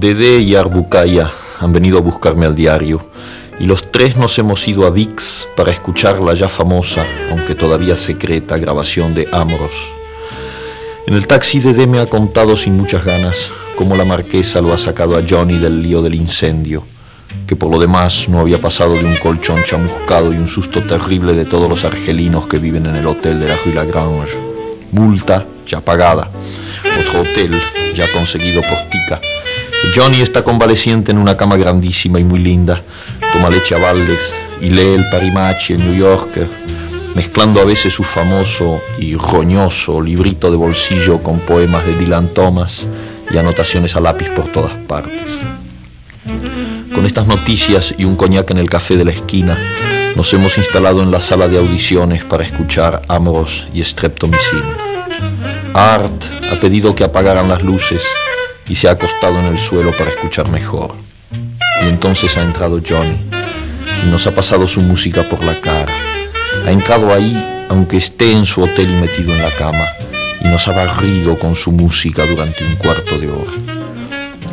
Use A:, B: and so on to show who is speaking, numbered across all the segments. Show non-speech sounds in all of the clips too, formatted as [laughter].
A: Dede y Arbukaya han venido a buscarme al diario y los tres nos hemos ido a Vix para escuchar la ya famosa, aunque todavía secreta, grabación de Amoros. En el taxi Dede me ha contado sin muchas ganas cómo la marquesa lo ha sacado a Johnny del lío del incendio, que por lo demás no había pasado de un colchón chamuscado y un susto terrible de todos los argelinos que viven en el hotel de la Rue Lagrange. Multa ya pagada, otro hotel ya conseguido por Tica Johnny está convaleciente en una cama grandísima y muy linda, toma leche a y lee el Parimachi, el New Yorker, mezclando a veces su famoso y roñoso librito de bolsillo con poemas de Dylan Thomas y anotaciones a lápiz por todas partes. Con estas noticias y un coñac en el café de la esquina, nos hemos instalado en la sala de audiciones para escuchar Amoros y Streptomycin. Art ha pedido que apagaran las luces y se ha acostado en el suelo para escuchar mejor. Y entonces ha entrado Johnny y nos ha pasado su música por la cara. Ha entrado ahí aunque esté en su hotel y metido en la cama y nos ha barrido con su música durante un cuarto de hora.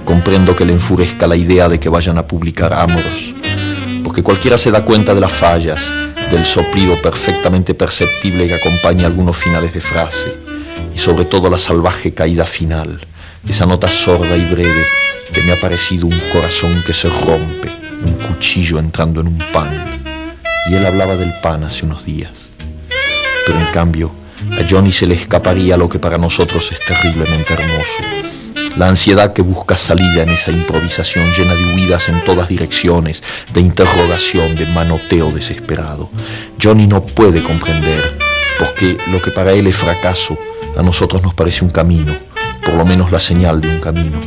A: Comprendo que le enfurezca la idea de que vayan a publicar Amoros, porque cualquiera se da cuenta de las fallas, del soplido perfectamente perceptible que acompaña algunos finales de frase y sobre todo la salvaje caída final esa nota sorda y breve que me ha parecido un corazón que se rompe, un cuchillo entrando en un pan. Y él hablaba del pan hace unos días. Pero en cambio, a Johnny se le escaparía lo que para nosotros es terriblemente hermoso. La ansiedad que busca salida en esa improvisación llena de huidas en todas direcciones, de interrogación, de manoteo desesperado. Johnny no puede comprender, porque lo que para él es fracaso, a nosotros nos parece un camino por lo menos la señal de un camino,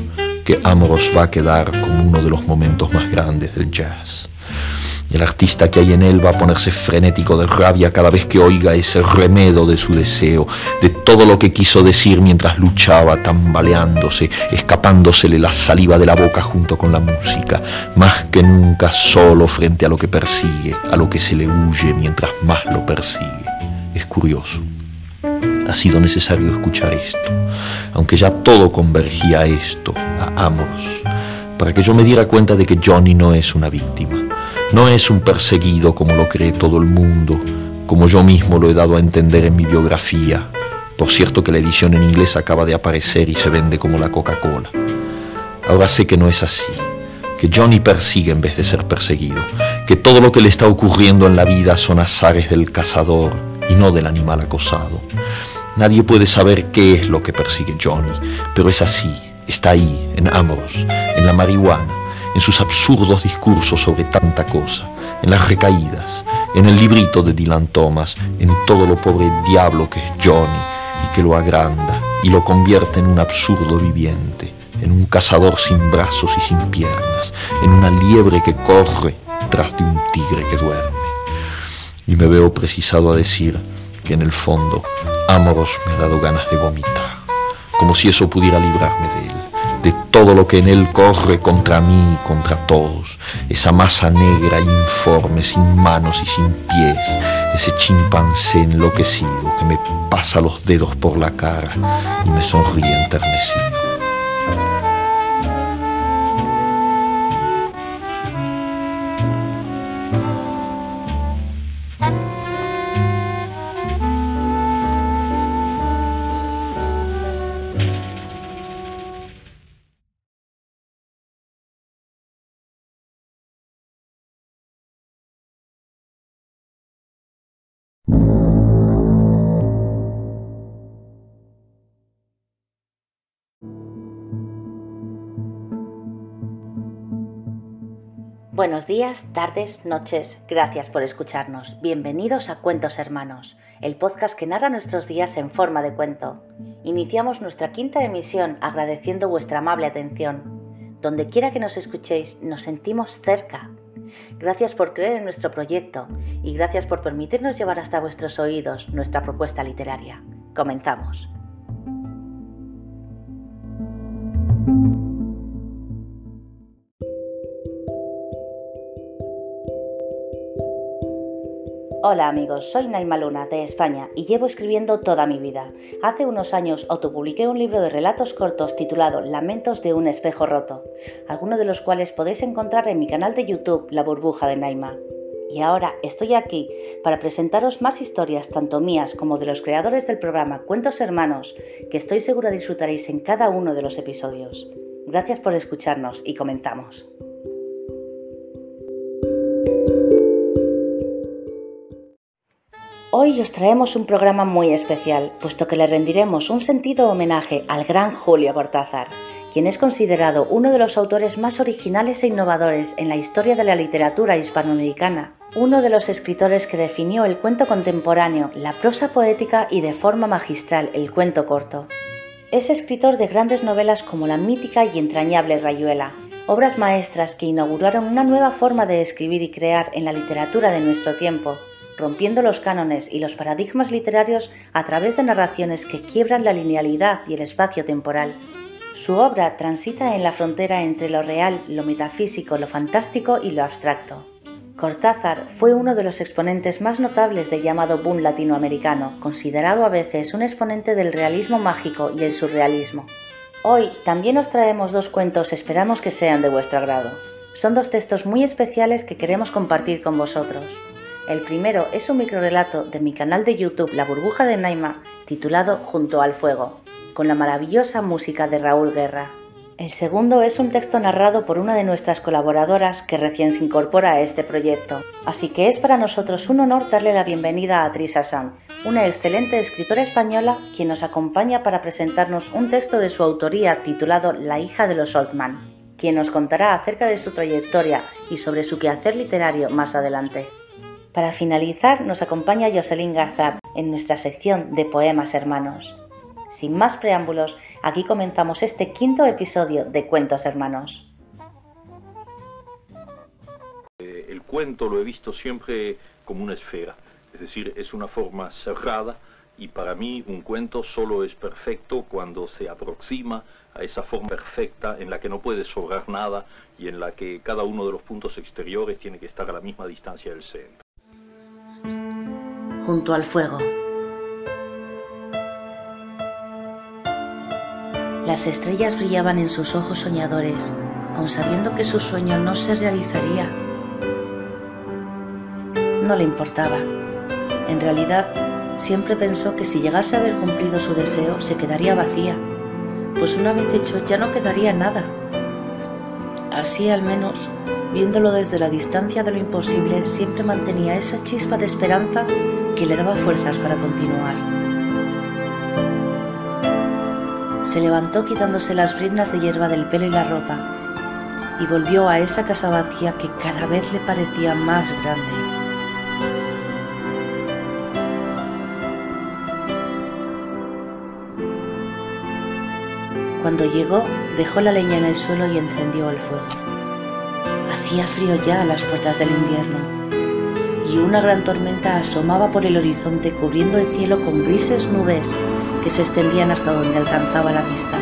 A: que Amoros va a quedar como uno de los momentos más grandes del jazz. El artista que hay en él va a ponerse frenético de rabia cada vez que oiga ese remedo de su deseo, de todo lo que quiso decir mientras luchaba, tambaleándose, escapándosele la saliva de la boca junto con la música, más que nunca solo frente a lo que persigue, a lo que se le huye mientras más lo persigue. Es curioso ha sido necesario escuchar esto, aunque ya todo convergía a esto, a Amos, para que yo me diera cuenta de que Johnny no es una víctima, no es un perseguido como lo cree todo el mundo, como yo mismo lo he dado a entender en mi biografía. Por cierto que la edición en inglés acaba de aparecer y se vende como la Coca-Cola. Ahora sé que no es así, que Johnny persigue en vez de ser perseguido, que todo lo que le está ocurriendo en la vida son azares del cazador y no del animal acosado. Nadie puede saber qué es lo que persigue Johnny, pero es así, está ahí, en Amoros, en la marihuana, en sus absurdos discursos sobre tanta cosa, en las recaídas, en el librito de Dylan Thomas, en todo lo pobre diablo que es Johnny y que lo agranda y lo convierte en un absurdo viviente, en un cazador sin brazos y sin piernas, en una liebre que corre tras de un tigre que duerme. Y me veo precisado a decir que en el fondo Amoros me ha dado ganas de vomitar, como si eso pudiera librarme de él, de todo lo que en él corre contra mí y contra todos, esa masa negra, informe, sin manos y sin pies, ese chimpancé enloquecido que me pasa los dedos por la cara y me sonríe enternecido.
B: Buenos días, tardes, noches, gracias por escucharnos. Bienvenidos a Cuentos Hermanos, el podcast que narra nuestros días en forma de cuento. Iniciamos nuestra quinta emisión agradeciendo vuestra amable atención. Donde quiera que nos escuchéis, nos sentimos cerca. Gracias por creer en nuestro proyecto y gracias por permitirnos llevar hasta vuestros oídos nuestra propuesta literaria. Comenzamos. Hola amigos, soy Naima Luna de España y llevo escribiendo toda mi vida. Hace unos años autopubliqué un libro de relatos cortos titulado Lamentos de un espejo roto, algunos de los cuales podéis encontrar en mi canal de YouTube La burbuja de Naima. Y ahora estoy aquí para presentaros más historias tanto mías como de los creadores del programa Cuentos Hermanos, que estoy segura disfrutaréis en cada uno de los episodios. Gracias por escucharnos y comenzamos. Hoy os traemos un programa muy especial, puesto que le rendiremos un sentido homenaje al gran Julio Cortázar, quien es considerado uno de los autores más originales e innovadores en la historia de la literatura hispanoamericana, uno de los escritores que definió el cuento contemporáneo, la prosa poética y de forma magistral el cuento corto. Es escritor de grandes novelas como la mítica y entrañable Rayuela, obras maestras que inauguraron una nueva forma de escribir y crear en la literatura de nuestro tiempo, rompiendo los cánones y los paradigmas literarios a través de narraciones que quiebran la linealidad y el espacio temporal. Su obra transita en la frontera entre lo real, lo metafísico, lo fantástico y lo abstracto. Cortázar fue uno de los exponentes más notables del llamado boom latinoamericano, considerado a veces un exponente del realismo mágico y el surrealismo. Hoy también os traemos dos cuentos, esperamos que sean de vuestro agrado. Son dos textos muy especiales que queremos compartir con vosotros. El primero es un microrelato de mi canal de YouTube La burbuja de Naima, titulado Junto al fuego, con la maravillosa música de Raúl Guerra. El segundo es un texto narrado por una de nuestras colaboradoras que recién se incorpora a este proyecto, así que es para nosotros un honor darle la bienvenida a Trisa San, una excelente escritora española quien nos acompaña para presentarnos un texto de su autoría titulado La hija de los Oldman, quien nos contará acerca de su trayectoria y sobre su quehacer literario más adelante. Para finalizar, nos acompaña Jocelyn Garzat en nuestra sección de Poemas Hermanos. Sin más preámbulos, aquí comenzamos este quinto episodio de Cuentos Hermanos.
A: Eh, el cuento lo he visto siempre como una esfera, es decir, es una forma cerrada y para mí un cuento solo es perfecto cuando se aproxima a esa forma perfecta en la que no puede sobrar nada y en la que cada uno de los puntos exteriores tiene que estar a la misma distancia del centro
B: junto al fuego. Las estrellas brillaban en sus ojos soñadores, aun sabiendo que su sueño no se realizaría. No le importaba. En realidad, siempre pensó que si llegase a haber cumplido su deseo, se quedaría vacía, pues una vez hecho ya no quedaría nada. Así al menos, viéndolo desde la distancia de lo imposible, siempre mantenía esa chispa de esperanza que le daba fuerzas para continuar. Se levantó quitándose las brindas de hierba del pelo y la ropa y volvió a esa casa vacía que cada vez le parecía más grande. Cuando llegó, dejó la leña en el suelo y encendió el fuego. Hacía frío ya a las puertas del invierno y una gran tormenta asomaba por el horizonte cubriendo el cielo con grises nubes que se extendían hasta donde alcanzaba la vista.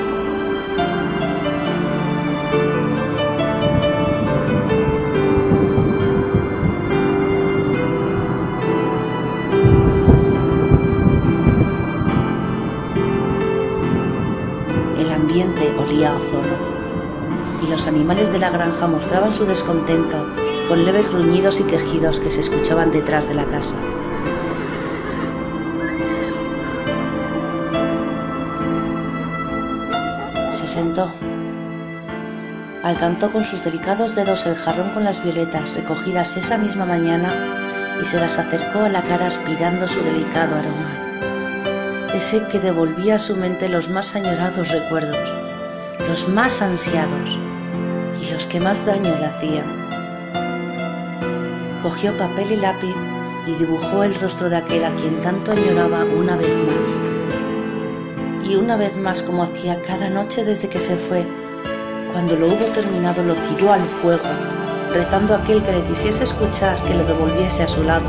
B: El ambiente olía a ozono y los animales de la granja mostraban su descontento con leves gruñidos y quejidos que se escuchaban detrás de la casa. Se sentó. Alcanzó con sus delicados dedos el jarrón con las violetas recogidas esa misma mañana y se las acercó a la cara aspirando su delicado aroma. Ese que devolvía a su mente los más añorados recuerdos, los más ansiados y los que más daño le hacían cogió papel y lápiz y dibujó el rostro de aquel a quien tanto añoraba una vez más. Y una vez más como hacía cada noche desde que se fue, cuando lo hubo terminado lo tiró al fuego, rezando a aquel que le quisiese escuchar que le devolviese a su lado.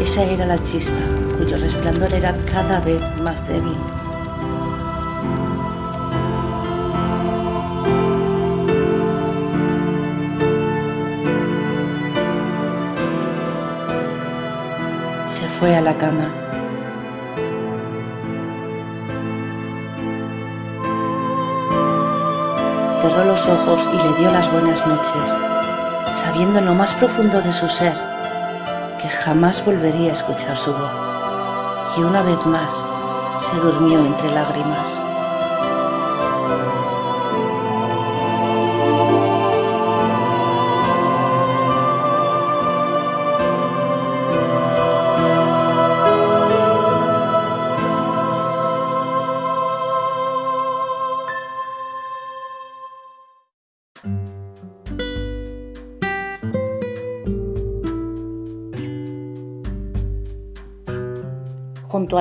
B: Esa era la chispa, cuyo resplandor era cada vez más débil.
C: Fue a la cama. Cerró los ojos y le dio las buenas noches, sabiendo en lo más profundo de su ser que jamás volvería a escuchar su voz. Y una vez más se durmió entre lágrimas.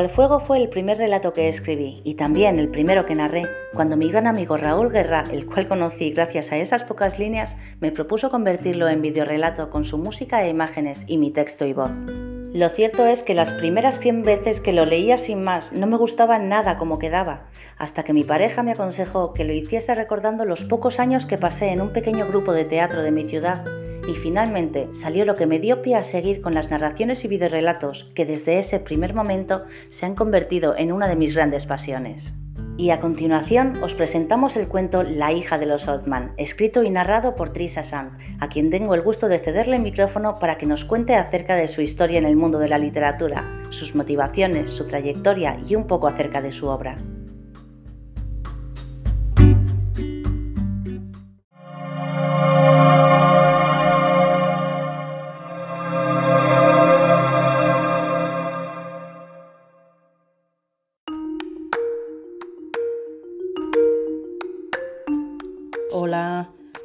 B: Al fuego fue el primer relato que escribí y también el primero que narré cuando mi gran amigo Raúl Guerra, el cual conocí gracias a esas pocas líneas, me propuso convertirlo en videorelato con su música e imágenes y mi texto y voz. Lo cierto es que las primeras 100 veces que lo leía sin más no me gustaba nada como quedaba, hasta que mi pareja me aconsejó que lo hiciese recordando los pocos años que pasé en un pequeño grupo de teatro de mi ciudad y finalmente salió lo que me dio pie a seguir con las narraciones y videorelatos que desde ese primer momento se han convertido en una de mis grandes pasiones. Y a continuación os presentamos el cuento La hija de los Oldman, escrito y narrado por Trisa Sand, a quien tengo el gusto de cederle el micrófono para que nos cuente acerca de su historia en el mundo de la literatura, sus motivaciones, su trayectoria y un poco acerca de su obra.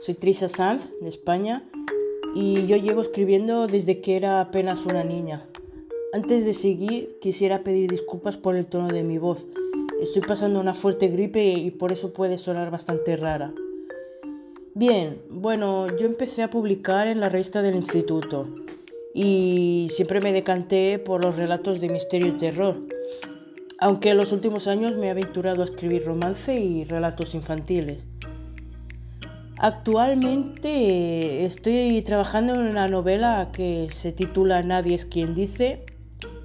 C: Soy Trisha Sanz de España y yo llevo escribiendo desde que era apenas una niña. Antes de seguir, quisiera pedir disculpas por el tono de mi voz. Estoy pasando una fuerte gripe y por eso puede sonar bastante rara. Bien, bueno, yo empecé a publicar en la revista del instituto y siempre me decanté por los relatos de misterio y terror, aunque en los últimos años me he aventurado a escribir romance y relatos infantiles. Actualmente estoy trabajando en una novela que se titula Nadie es quien dice,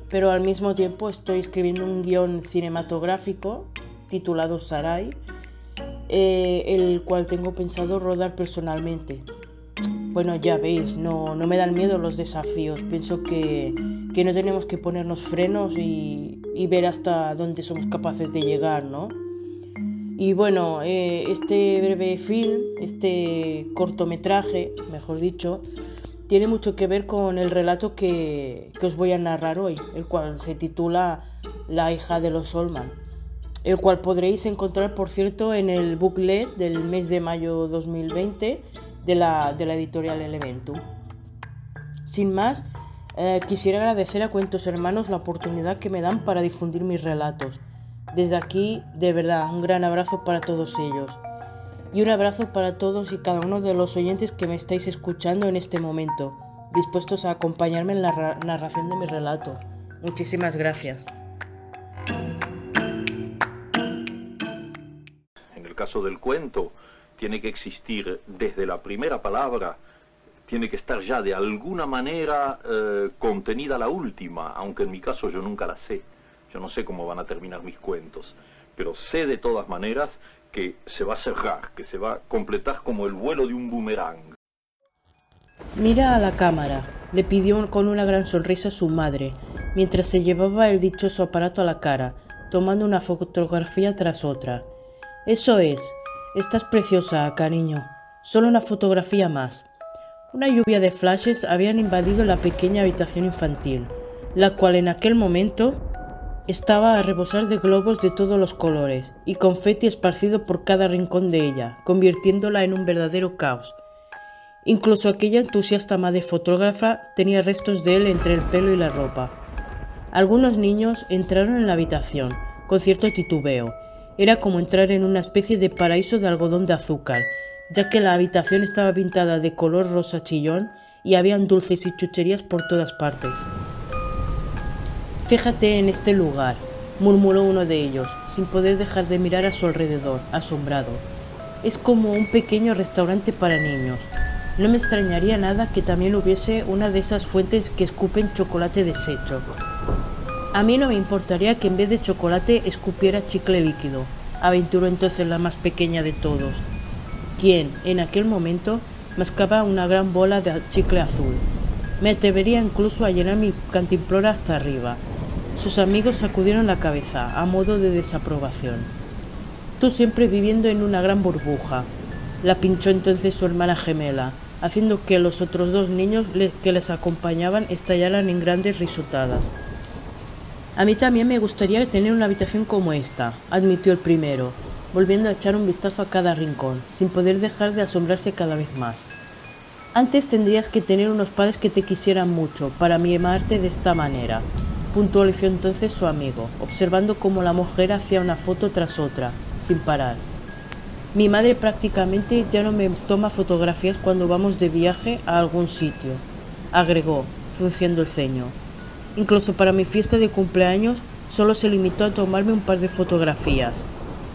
C: pero al mismo tiempo estoy escribiendo un guion cinematográfico titulado Sarai, eh, el cual tengo pensado rodar personalmente. Bueno, ya veis, no, no me dan miedo los desafíos. Pienso que, que no tenemos que ponernos frenos y, y ver hasta dónde somos capaces de llegar, ¿no? Y bueno, eh, este breve film, este cortometraje, mejor dicho, tiene mucho que ver con el relato que, os voy a narrar hoy, el cual se titula La hija de los Solman, el cual podréis encontrar, por cierto, en el booklet del mes de mayo 2020 de la, de la editorial Elementum. Sin más, eh, quisiera agradecer a Cuentos Hermanos la oportunidad que me dan para difundir mis relatos desde aquí, de verdad, un gran abrazo para todos ellos. Y un abrazo para todos y cada uno de los oyentes que me estáis escuchando en este momento, dispuestos a acompañarme en la narración de mi relato. Muchísimas gracias.
A: En el caso del cuento, tiene que existir desde la primera palabra, tiene que estar ya de alguna manera eh, contenida la última, aunque en mi caso yo nunca la sé. Yo no sé cómo van a terminar mis cuentos, pero sé de todas maneras que se va a cerrar, que se va a completar como el vuelo de un boomerang.
C: Mira a la cámara, le pidió con una gran sonrisa su madre, mientras se llevaba el dichoso aparato a la cara, tomando una fotografía tras otra. Eso es, estás preciosa, cariño. Solo una fotografía más. Una lluvia de flashes habían invadido la pequeña habitación infantil, la cual en aquel momento estaba a rebosar de globos de todos los colores y confeti esparcido por cada rincón de ella, convirtiéndola en un verdadero caos. Incluso aquella entusiasta madre fotógrafa tenía restos de él entre el pelo y la ropa. Algunos niños entraron en la habitación, con cierto titubeo. Era como entrar en una especie de paraíso de algodón de azúcar, ya que la habitación estaba pintada de color rosa chillón y habían dulces y chucherías por todas partes. Fíjate en este lugar, murmuró uno de ellos, sin poder dejar de mirar a su alrededor, asombrado. Es como un pequeño restaurante para niños. No me extrañaría nada que también hubiese una de esas fuentes que escupen chocolate deshecho. A mí no me importaría que en vez de chocolate escupiera chicle líquido, aventuró entonces la más pequeña de todos, quien, en aquel momento, mascaba una gran bola de chicle azul. Me atrevería incluso a llenar mi cantimplora hasta arriba. Sus amigos sacudieron la cabeza, a modo de desaprobación. Tú siempre viviendo en una gran burbuja. La pinchó entonces su hermana gemela, haciendo que los otros dos niños que les acompañaban estallaran en grandes risotadas. A mí también me gustaría tener una habitación como esta, admitió el primero, volviendo a echar un vistazo a cada rincón, sin poder dejar de asombrarse cada vez más. Antes tendrías que tener unos padres que te quisieran mucho para mimarte de esta manera, puntualizó entonces su amigo, observando cómo la mujer hacía una foto tras otra, sin parar. Mi madre prácticamente ya no me toma fotografías cuando vamos de viaje a algún sitio, agregó, frunciendo el ceño. Incluso para mi fiesta de cumpleaños solo se limitó a tomarme un par de fotografías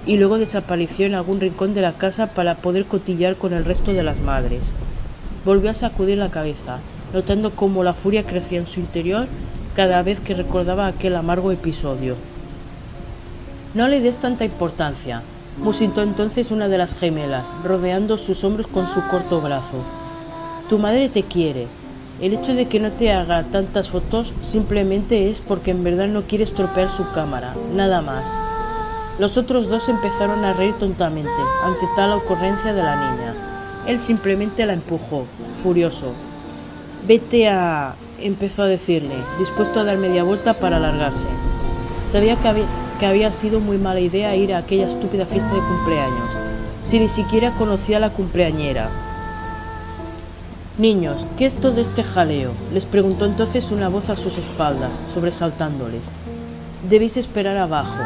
C: y luego desapareció en algún rincón de la casa para poder cotillar con el resto de las madres. Volvió a sacudir la cabeza, notando cómo la furia crecía en su interior cada vez que recordaba aquel amargo episodio. No le des tanta importancia, musitó entonces una de las gemelas, rodeando sus hombros con su corto brazo. Tu madre te quiere, el hecho de que no te haga tantas fotos simplemente es porque en verdad no quiere estropear su cámara, nada más. Los otros dos empezaron a reír tontamente ante tal ocurrencia de la niña. Él simplemente la empujó, furioso. Vete a... empezó a decirle, dispuesto a dar media vuelta para alargarse. Sabía que había, sido muy mala idea ir a aquella estúpida fiesta de cumpleaños, si ni siquiera conocía a la cumpleañera, Niños, ¿qué es todo este jaleo? les preguntó entonces una voz a sus espaldas, sobresaltándoles. Debéis esperar abajo.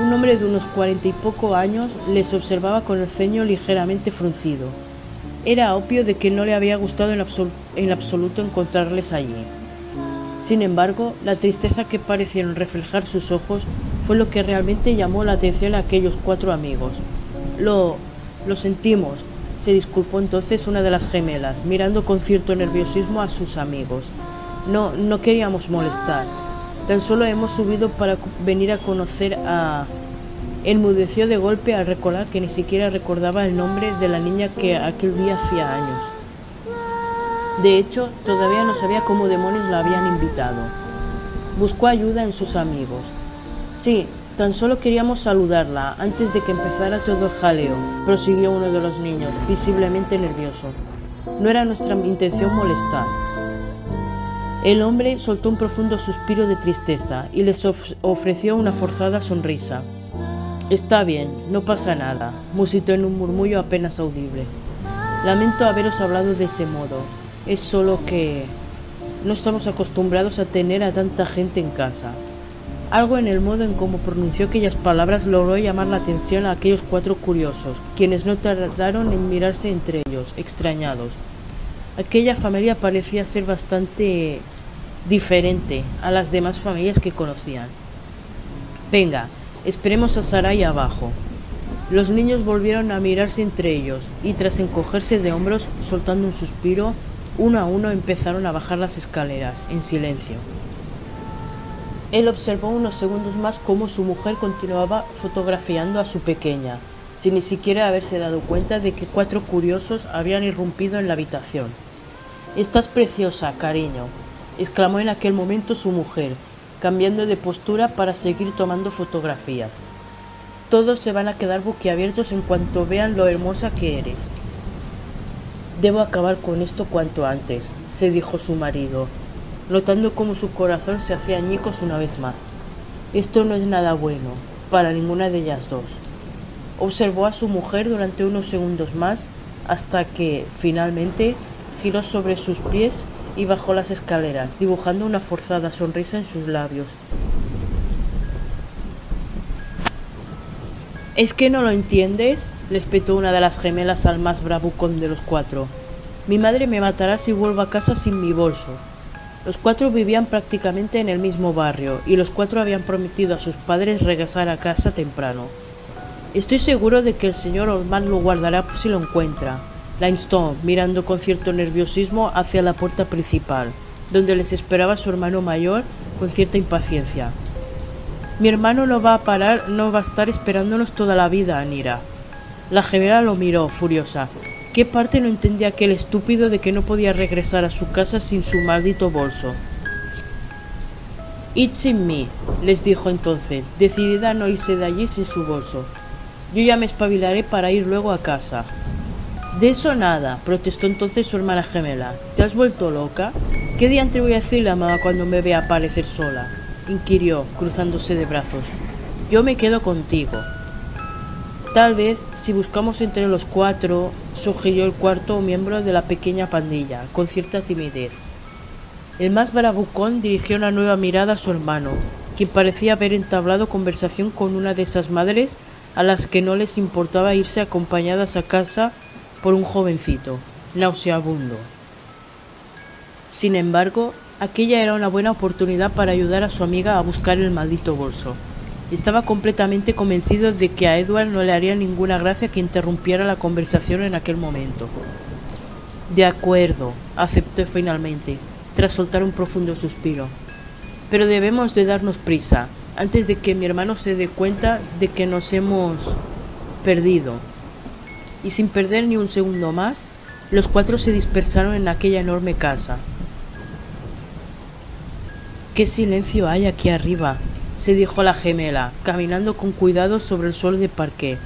C: Un hombre de unos cuarenta y poco años les observaba con el ceño ligeramente fruncido. Era obvio de que no le había gustado en, en absoluto encontrarles allí. Sin embargo, la tristeza que parecieron reflejar sus ojos fue lo que realmente llamó la atención a aquellos cuatro amigos. Lo, lo sentimos, se disculpó entonces una de las gemelas, mirando con cierto nerviosismo a sus amigos. No, no queríamos molestar. Tan solo hemos subido para venir a conocer a... Enmudeció de golpe al recordar que ni siquiera recordaba el nombre de la niña que aquel día hacía años. De hecho, todavía no sabía cómo demonios la habían invitado. Buscó ayuda en sus amigos. Sí, Tan solo queríamos saludarla antes de que empezara todo el jaleo, prosiguió uno de los niños, visiblemente nervioso. No era nuestra intención molestar. El hombre soltó un profundo suspiro de tristeza y les ofreció una forzada sonrisa. Está bien, no pasa nada, musitó en un murmullo apenas audible. Lamento haberos hablado de ese modo. Es solo que no estamos acostumbrados a tener a tanta gente en casa. Algo en el modo en cómo pronunció aquellas palabras logró llamar la atención a aquellos cuatro curiosos, quienes no tardaron en mirarse entre ellos, extrañados. Aquella familia parecía ser bastante diferente a las demás familias que conocían. Venga, esperemos a Sarai abajo. Los niños volvieron a mirarse entre ellos y tras encogerse de hombros, soltando un suspiro, uno a uno empezaron a bajar las escaleras, en silencio. Él observó unos segundos más cómo su mujer continuaba fotografiando a su pequeña, sin ni siquiera haberse dado cuenta de que cuatro curiosos habían irrumpido en la habitación. Estás preciosa, cariño, exclamó en aquel momento su mujer, cambiando de postura para seguir tomando fotografías. Todos se van a quedar boquiabiertos en cuanto vean lo hermosa que eres. Debo acabar con esto cuanto antes, se dijo su marido, notando cómo su corazón se hacía añicos una vez más. Esto no es nada bueno, para ninguna de ellas dos. Observó a su mujer durante unos segundos más hasta que, finalmente, giró sobre sus pies y bajó las escaleras, dibujando una forzada sonrisa en sus labios. ¿Es que no lo entiendes? Espetó una de las gemelas al más bravucón de los cuatro. Mi madre me matará si vuelvo a casa sin mi bolso. Los cuatro vivían prácticamente en el mismo barrio y los cuatro habían prometido a sus padres regresar a casa temprano. Estoy seguro de que el señor Orman lo guardará si lo encuentra, la instó, mirando con cierto nerviosismo hacia la puerta principal, donde les esperaba su hermano mayor con cierta impaciencia. Mi hermano no va a parar, no va a estar esperándonos toda la vida, Anira. La gemela lo miró, furiosa. ¿Qué parte no entendía aquel estúpido de que no podía regresar a su casa sin su maldito bolso? It's in me, les dijo entonces, decidida a no irse de allí sin su bolso. Yo ya me espabilaré para ir luego a casa. De eso nada, protestó entonces su hermana gemela. ¿Te has vuelto loca? ¿Qué día te voy a decirle a mamá cuando me vea aparecer sola? inquirió, cruzándose de brazos. Yo me quedo contigo. Tal vez, si buscamos entre los cuatro, sugirió el cuarto miembro de la pequeña pandilla, con cierta timidez. El más bravucón dirigió una nueva mirada a su hermano, quien parecía haber entablado conversación con una de esas madres a las que no les importaba irse acompañadas a casa por un jovencito, nauseabundo. Sin embargo, aquella era una buena oportunidad para ayudar a su amiga a buscar el maldito bolso. Estaba completamente convencido de que a Edward no le haría ninguna gracia que interrumpiera la conversación en aquel momento. De acuerdo, aceptó finalmente, tras soltar un profundo suspiro. Pero debemos de darnos prisa, antes de que mi hermano se dé cuenta de que nos hemos perdido. Y sin perder ni un segundo más, los cuatro se dispersaron en aquella enorme casa. ¿Qué silencio hay aquí arriba? Se dijo la gemela, caminando con cuidado sobre el suelo de parqué.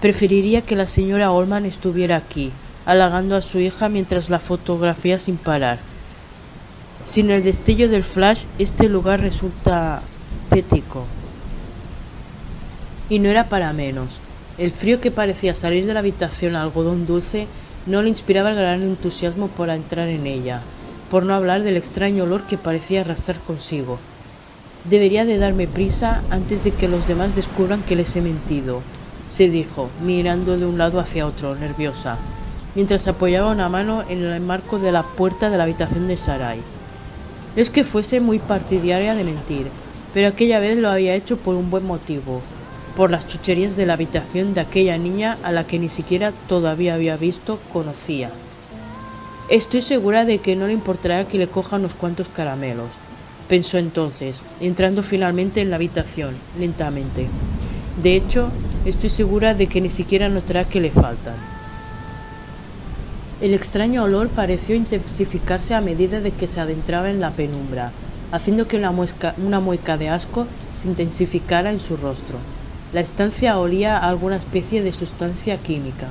C: Preferiría que la señora Olman estuviera aquí, halagando a su hija mientras la fotografía sin parar. Sin el destello del flash, este lugar resulta tético. Y no era para menos. El frío que parecía salir de la habitación algodón dulce no le inspiraba el gran entusiasmo por entrar en ella, por no hablar del extraño olor que parecía arrastrar consigo. Debería de darme prisa antes de que los demás descubran que les he mentido, se dijo, mirando de un lado hacia otro, nerviosa, mientras apoyaba una mano en el marco de la puerta de la habitación de Sarai es que fuese muy partidaria de mentir, pero aquella vez lo había hecho por un buen motivo, por las chucherías de la habitación de aquella niña a la que ni siquiera todavía había visto, conocía. Estoy segura de que no le importará que le coja unos cuantos caramelos, pensó entonces, entrando finalmente en la habitación, lentamente. De hecho, estoy segura de que ni siquiera notará que le faltan. El extraño olor pareció intensificarse a medida de que se adentraba en la penumbra, haciendo que una, mueca de asco se intensificara en su rostro. La estancia olía a alguna especie de sustancia química.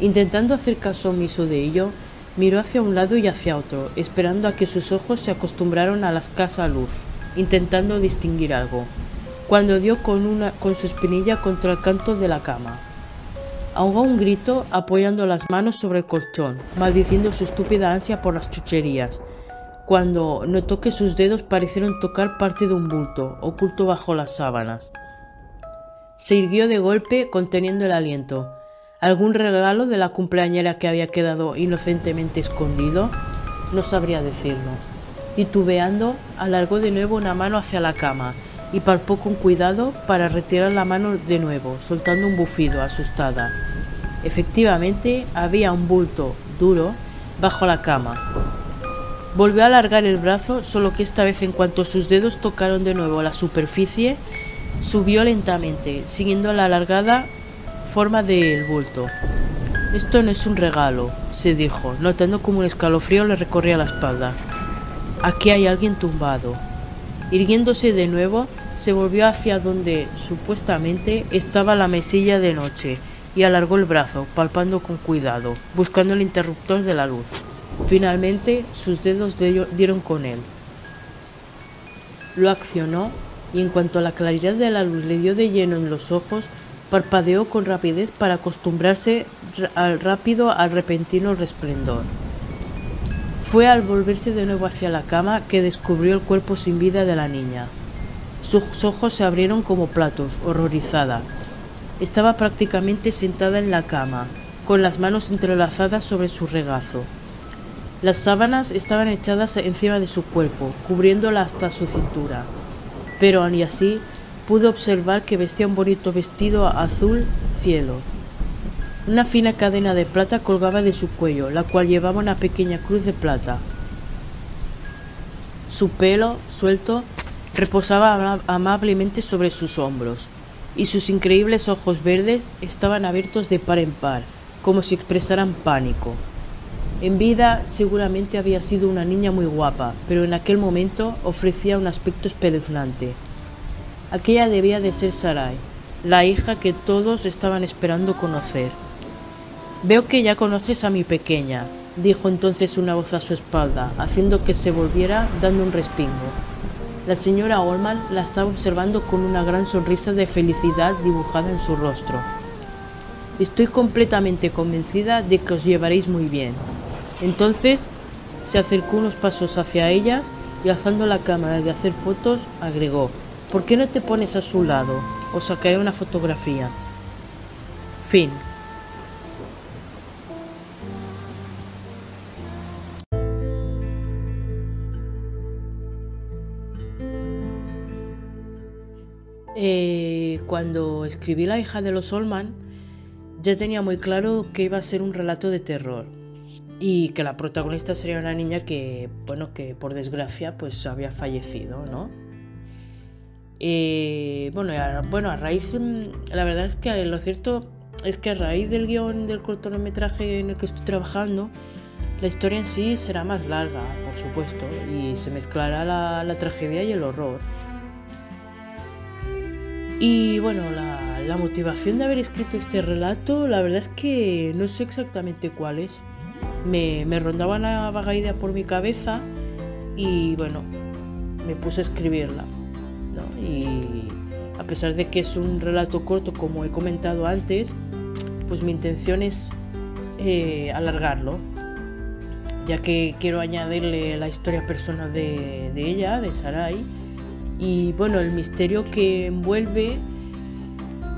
C: Intentando hacer caso omiso de ello, miró hacia un lado y hacia otro, esperando a que sus ojos se acostumbraran a la escasa luz, intentando distinguir algo, cuando dio con, una, con su espinilla contra el canto de la cama. Ahogó un grito apoyando las manos sobre el colchón, maldiciendo su estúpida ansia por las chucherías, cuando notó que sus dedos parecieron tocar parte de un bulto oculto bajo las sábanas. Se irguió de golpe conteniendo el aliento. ¿Algún regalo de la cumpleañera que había quedado inocentemente escondido? No sabría decirlo. Titubeando, alargó de nuevo una mano hacia la cama y palpó con cuidado para retirar la mano de nuevo, soltando un bufido, asustada. Efectivamente, había un bulto duro bajo la cama. Volvió a alargar el brazo, solo que esta vez en cuanto sus dedos tocaron de nuevo la superficie, subió lentamente, siguiendo la alargada forma del bulto. Esto no es un regalo, se dijo, notando como un escalofrío le recorría la espalda. Aquí hay alguien tumbado. Irguiéndose de nuevo, se volvió hacia donde supuestamente estaba la mesilla de noche y alargó el brazo, palpando con cuidado, buscando el interruptor de la luz. Finalmente sus dedos dieron con él. Lo accionó y en cuanto a la claridad de la luz le dio de lleno en los ojos, parpadeó con rapidez para acostumbrarse al rápido al repentino resplendor. Fue al volverse de nuevo hacia la cama que descubrió el cuerpo sin vida de la niña. Sus ojos se abrieron como platos, horrorizada. Estaba prácticamente sentada en la cama, con las manos entrelazadas sobre su regazo. Las sábanas estaban echadas encima de su cuerpo, cubriéndola hasta su cintura. Pero aún así pudo observar que vestía un bonito vestido azul cielo. Una fina cadena de plata colgaba de su cuello, la cual llevaba una pequeña cruz de plata. Su pelo, suelto, reposaba amablemente sobre sus hombros, y sus increíbles ojos verdes estaban abiertos de par en par, como si expresaran pánico. En vida seguramente había sido una niña muy guapa, pero en aquel momento ofrecía un aspecto espeluznante. Aquella debía de ser Sarai, la hija que todos estaban esperando conocer. Veo que ya conoces a mi pequeña, dijo entonces una voz a su espalda, haciendo que se volviera dando un respingo. La señora Olman la estaba observando con una gran sonrisa de felicidad dibujada en su rostro. Estoy completamente convencida de que os llevaréis muy bien. Entonces se acercó unos pasos hacia ellas y alzando la cámara de hacer fotos agregó, ¿por qué no te pones a su lado? Os sacaré una fotografía. Fin. Eh, cuando escribí La hija de los Olman, ya tenía muy claro que iba a ser un relato de terror y que la protagonista sería una niña que, bueno, que por desgracia pues había fallecido, ¿no? Eh, bueno, a, bueno, a raíz, mm, la verdad es que lo cierto es que a raíz del guion del cortometraje en el que estoy trabajando, la historia en sí será más larga, por supuesto, y se mezclará la, tragedia y el horror. Y bueno, la, la, motivación de haber escrito este relato, la verdad es que no sé exactamente cuál es. Me, me rondaba una vaga idea por mi cabeza y bueno, me puse a escribirla. ¿No? Y a pesar de que es un relato corto, como he comentado antes, pues mi intención es eh, alargarlo, ya que quiero añadirle la historia personal de, de ella, de Sarai y bueno, el misterio que envuelve,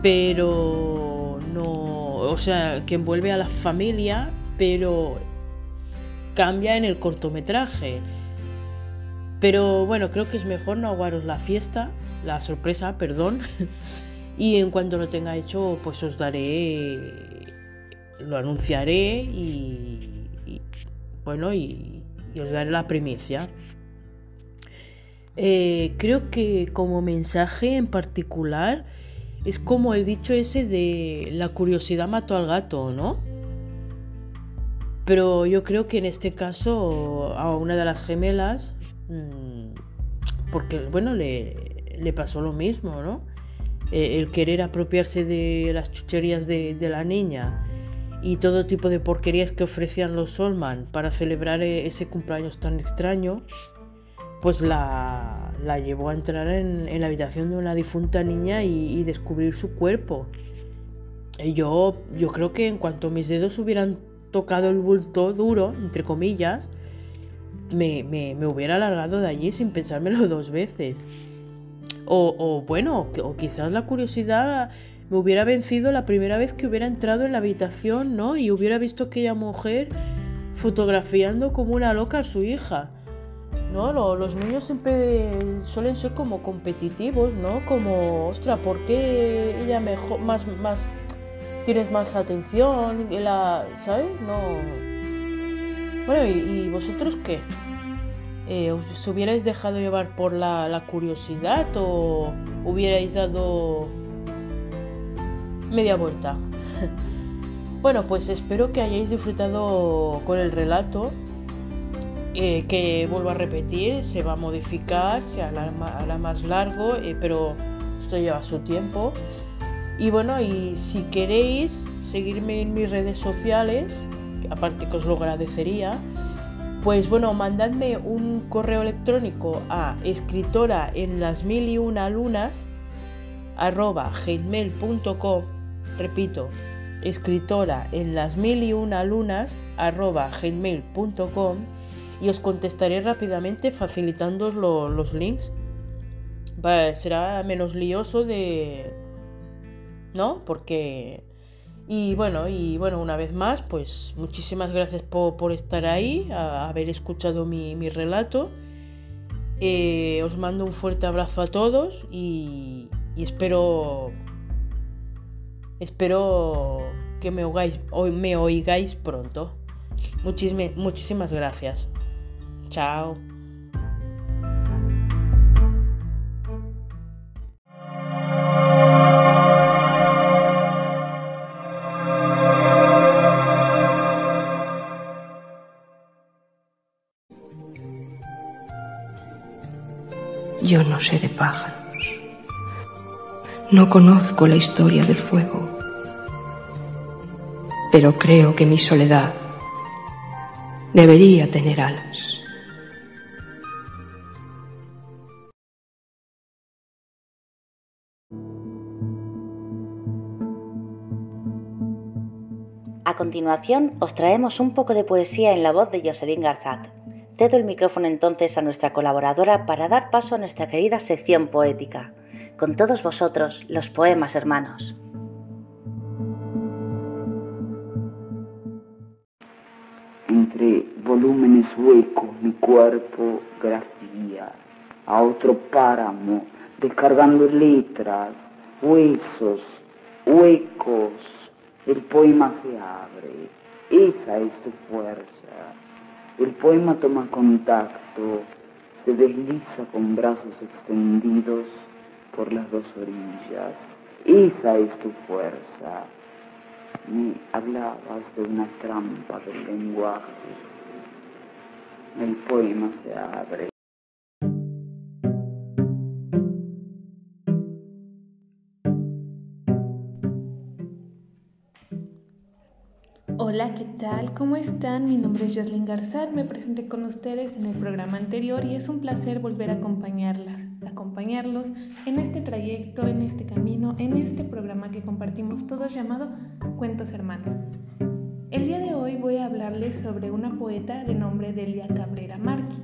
C: pero no, o sea, que envuelve a la familia, pero cambia en el cortometraje. Pero bueno, creo que es mejor no aguaros la fiesta, la sorpresa, perdón. [laughs] y en cuanto lo tenga hecho, pues os daré, lo anunciaré y, bueno, y os daré la primicia. Eh, creo que como mensaje en particular es como el dicho ese de la curiosidad mató al gato, ¿no? Pero yo creo que en este caso a una de las gemelas, porque bueno, le, pasó lo mismo, ¿no? Eh, el querer apropiarse de las chucherías de, la niña y todo tipo de porquerías que ofrecían los Solman para celebrar eh, ese cumpleaños tan extraño, pues la, llevó a entrar en, la habitación de una difunta niña y, y descubrir su cuerpo. Y yo, yo creo que en cuanto mis dedos hubieran tocado el bulto duro, entre comillas, me, me, me hubiera alargado de allí sin pensármelo [laughs] dos veces. O, o bueno, o quizás la curiosidad me hubiera vencido la primera vez que hubiera entrado en la habitación, ¿no? Y hubiera visto aquella mujer fotografiando como una loca a su hija. ¿no? Los niños siempre suelen ser como competitivos, ¿no? Como, ostra, ¿por qué ella mejor, más, más, tienes más atención? La, ¿Sabes? No. Bueno, ¿y, vosotros qué? Eh, ¿Os hubierais dejado llevar por la, la curiosidad o hubierais dado media vuelta? [laughs] bueno, pues espero que hayáis disfrutado con el relato eh, que vuelvo a repetir, se va a modificar, se hará, más largo, eh, pero esto lleva su tiempo. Y bueno, y si queréis seguirme en mis redes sociales, aparte que os lo agradecería, pues bueno, mandadme un correo electrónico a escritora en las mil y una lunas arroba gmail.com repito escritora en las mil y una lunas arroba gmail.com y os contestaré rápidamente facilitando los links. será menos lioso de... ¿No? Porque... Y bueno, y bueno, una vez más, pues muchísimas gracias por, estar ahí, a, haber escuchado mi, relato. Eh, os mando un fuerte abrazo a todos y, y espero espero que me oigáis, me oigáis pronto. muchísimas gracias. Chao.
D: Yo no sé de pájaros. No conozco la historia del fuego. Pero creo que mi soledad debería tener alas.
B: A continuación os traemos un poco de poesía en la voz de Jocelyn Garzat. Cedo el micrófono entonces a nuestra colaboradora para dar paso a nuestra querida sección poética. Con todos vosotros, los poemas hermanos.
E: Entre volúmenes huecos mi cuerpo grafía a otro páramo, descargando letras, huesos, huecos. El poema se abre. Esa es tu fuerza. El poema toma contacto, se desliza con brazos extendidos por las dos orillas. Esa es tu fuerza. Me hablabas de una trampa del lenguaje. El poema se abre.
F: ¿Cómo están? Mi nombre es Jocelyn Garzar, me presenté con ustedes en el programa anterior y es un placer volver a acompañarlas, acompañarlos en este trayecto, en este camino, en este programa que compartimos todos llamado Cuentos Hermanos. El día de hoy voy a hablarles sobre una poeta de nombre Delia Cabrera Marqui.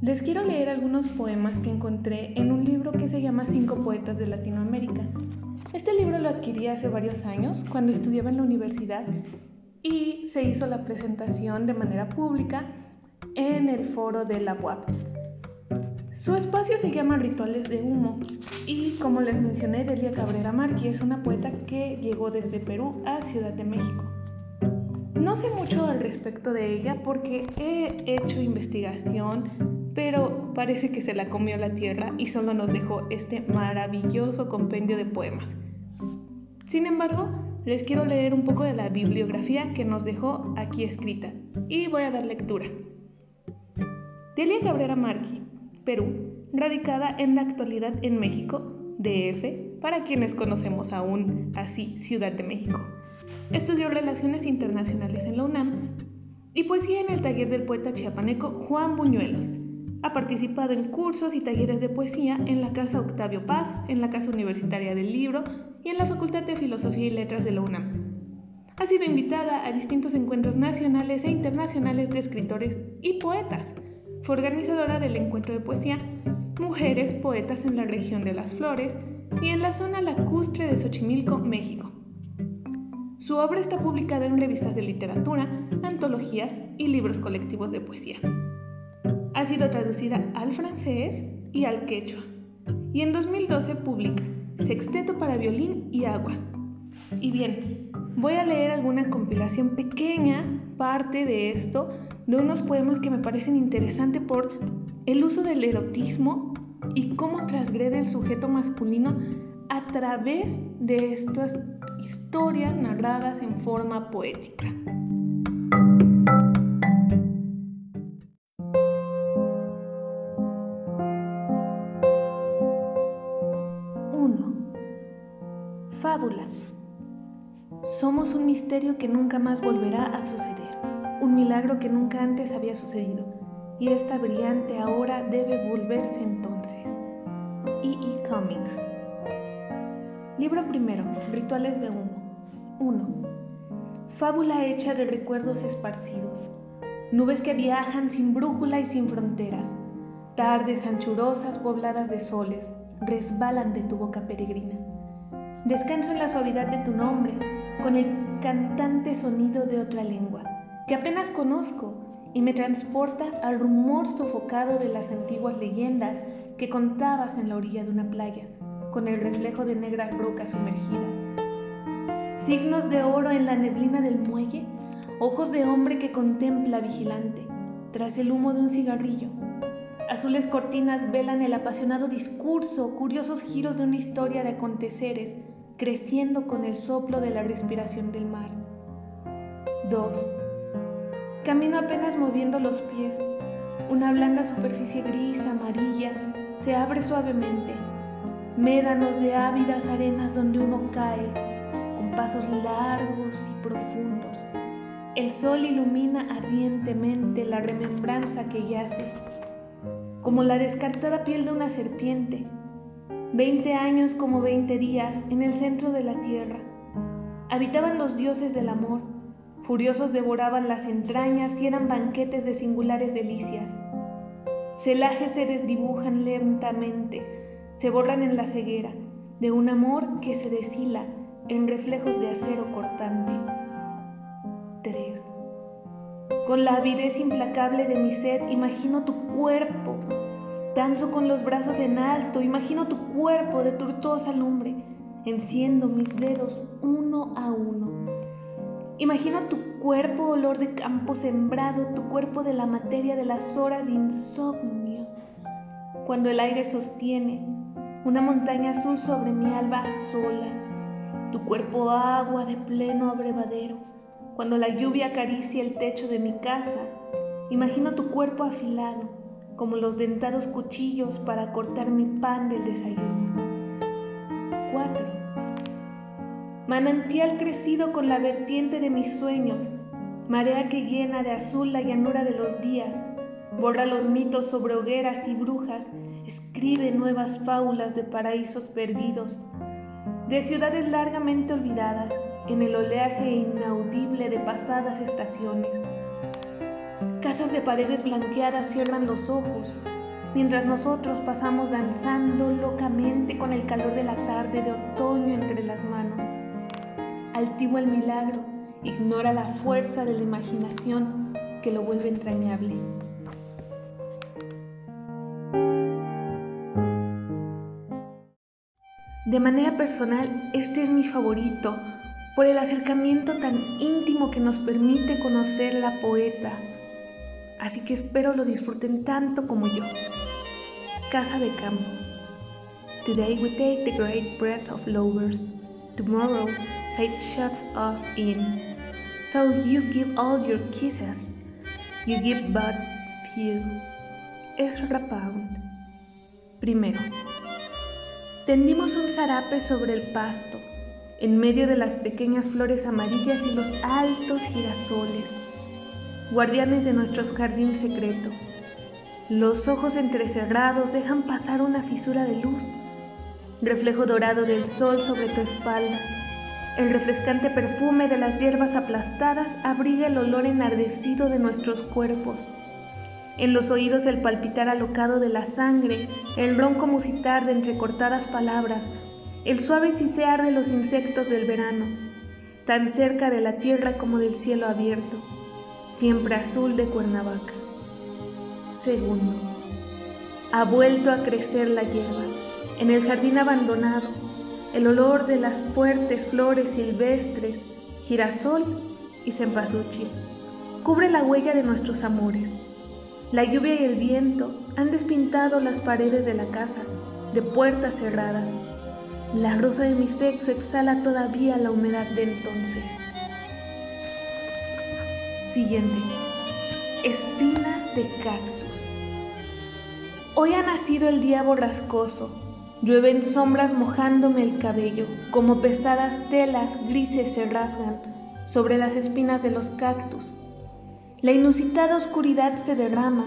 F: Les quiero leer algunos poemas que encontré en un libro que se llama Cinco Poetas de Latinoamérica. Este libro lo adquirí hace varios años cuando estudiaba en la universidad y se hizo la presentación de manera pública en el foro de la UAP. Su espacio se llama Rituales de Humo y como les mencioné, Delia Cabrera Marqui es una poeta que llegó desde Perú a Ciudad de México. No sé mucho al respecto de ella porque he hecho investigación, pero parece que se la comió la tierra y solo nos dejó este maravilloso compendio de poemas. Sin embargo, les quiero leer un poco de la bibliografía que nos dejó aquí escrita y voy a dar lectura. Delia Cabrera Marqui, Perú, radicada en la actualidad en México, DF, para quienes conocemos aún así Ciudad de México. Estudió Relaciones Internacionales en la UNAM y poesía en el taller del poeta chiapaneco Juan Buñuelos. Ha participado en cursos y talleres de poesía en la Casa Octavio Paz, en la Casa Universitaria del Libro y en la Facultad de Filosofía y Letras de la UNAM. Ha sido invitada a distintos encuentros nacionales e internacionales de escritores y poetas. Fue organizadora del encuentro de poesía Mujeres Poetas en la región de las Flores y en la zona lacustre de Xochimilco, México. Su obra está publicada en revistas de literatura, antologías y libros colectivos de poesía. Ha sido traducida al francés y al quechua y en 2012 publica Sexteto para violín y agua. Y bien, voy a leer alguna compilación pequeña, parte de esto, de unos poemas que me parecen interesantes por el uso del erotismo y cómo transgrede el sujeto masculino a través de estas historias narradas en forma poética. Somos un misterio que nunca más volverá a suceder, un milagro que nunca antes había sucedido, y esta brillante ahora debe volverse entonces. E. E. Cummings. Libro primero, Rituales de Humo. 1. Fábula hecha de recuerdos esparcidos. Nubes que viajan sin brújula y sin fronteras. Tardes anchurosas pobladas de soles resbalan de tu boca peregrina. Descanso en la suavidad de tu nombre, con el cantante sonido de otra lengua, que apenas conozco y me transporta al rumor sofocado de las antiguas leyendas que contabas en la orilla de una playa, con el reflejo de negras rocas sumergidas. signos de oro en la neblina del muelle, ojos de hombre que contempla vigilante, tras el humo de un cigarrillo. Azules cortinas velan el apasionado discurso, curiosos giros de una historia de aconteceres, creciendo con el soplo de la respiración del mar. 2. Camino apenas moviendo los pies. Una blanda superficie gris, amarilla, se abre suavemente. Médanos de ávidas arenas donde uno cae, con pasos largos y profundos. El sol ilumina ardientemente la remembranza que yace, como la descartada piel de una serpiente. Veinte años como veinte días en el centro de la tierra. Habitaban los dioses del amor Furiosos devoraban las entrañas y eran banquetes de singulares delicias. Celajes se desdibujan lentamente, se borran en la ceguera de un amor que se deshila en reflejos de acero cortante. 3. Con la avidez implacable de mi sed imagino tu cuerpo. Danzo con los brazos en alto, imagino tu cuerpo de tortuosa lumbre. Enciendo mis dedos uno a uno Imagina tu cuerpo olor de campo sembrado, tu cuerpo de la materia de las horas de insomnio. Cuando el aire sostiene una montaña azul sobre mi alba sola, tu cuerpo agua de pleno abrevadero. Cuando la lluvia acaricia el techo de mi casa, imagino tu cuerpo afilado, como los dentados cuchillos para cortar mi pan del desayuno. 4 manantial crecido con la vertiente de mis sueños, marea que llena de azul la llanura de los días, borra los mitos sobre hogueras y brujas, escribe nuevas fábulas de paraísos perdidos, de ciudades largamente olvidadas en el oleaje inaudible de pasadas estaciones. Casas de paredes blanqueadas cierran los ojos, mientras nosotros pasamos danzando locamente con el calor de la tarde de otoño entre las manos altivo el milagro, ignora la fuerza de la imaginación que lo vuelve entrañable. De manera personal, este es mi favorito por el acercamiento tan íntimo que nos permite conocer la poeta. Así que espero lo disfruten tanto como yo. Casa de campo. Today we take the great breath of lovers. Tomorrow fate shuts us in. So you give all your kisses, you give but few. Ezra Pound. Primero, tendimos un zarape sobre el pasto, en medio de las pequeñas flores amarillas y los altos girasoles, guardianes de nuestro jardín secreto. Los ojos entrecerrados dejan pasar una fisura de luz reflejo dorado del sol sobre tu espalda. El refrescante perfume de las hierbas aplastadas abriga el olor enardecido de nuestros cuerpos. En los oídos el palpitar alocado de la sangre, el bronco musitar de entrecortadas palabras, el suave cisear de los insectos del verano, tan cerca de la tierra como del cielo abierto, siempre azul de Cuernavaca. Segundo, ha vuelto a crecer la hierba en el jardín abandonado, el olor de las fuertes flores silvestres, girasol y cempasúchil, cubre la huella de nuestros amores. La lluvia y el viento han despintado las paredes de la casa, de puertas cerradas. La rosa de mi sexo exhala todavía la humedad de entonces. Siguiente. Espinas de cactus. Hoy ha nacido el día borrascoso, Llueven sombras mojándome el cabello, como pesadas telas grises se rasgan sobre las espinas de los cactus. La inusitada oscuridad se derrama,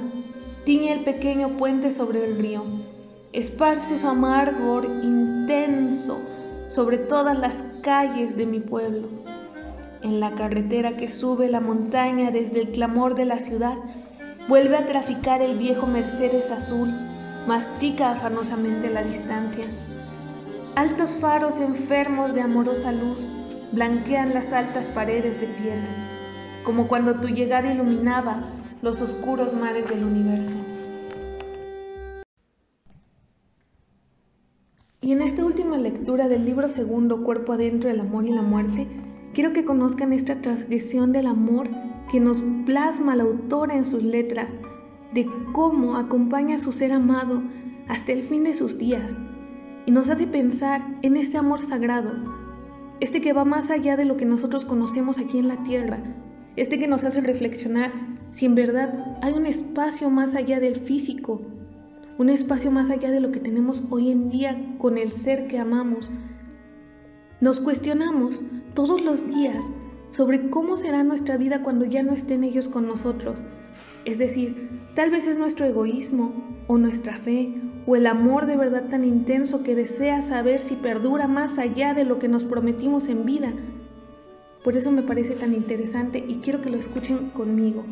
F: tiñe el pequeño puente sobre el río, esparce su amargor intenso sobre todas las calles de mi pueblo. En la carretera que sube la montaña desde el clamor de la ciudad, vuelve a traficar el viejo Mercedes azul mastica afanosamente la distancia. Altos faros enfermos de amorosa luz blanquean las altas paredes de piedra, como cuando tu llegada iluminaba los oscuros mares del universo. Y en esta última lectura del libro segundo, Cuerpo adentro, el amor y la muerte, quiero que conozcan esta transgresión del amor que nos plasma la autora en sus letras, de cómo acompaña a su ser amado hasta el fin de sus días y nos hace pensar en este amor sagrado, este que va más allá de lo que nosotros conocemos aquí en la tierra, este que nos hace reflexionar si en verdad hay un espacio más allá del físico, un espacio más allá de lo que tenemos hoy en día con el ser que amamos. Nos cuestionamos todos los días sobre cómo será nuestra vida cuando ya no estén ellos con nosotros. Es decir, tal vez es nuestro egoísmo o nuestra fe o el amor de verdad tan intenso que desea saber si perdura más allá de lo que nos prometimos en vida. Por eso me parece tan interesante y quiero que lo escuchen conmigo.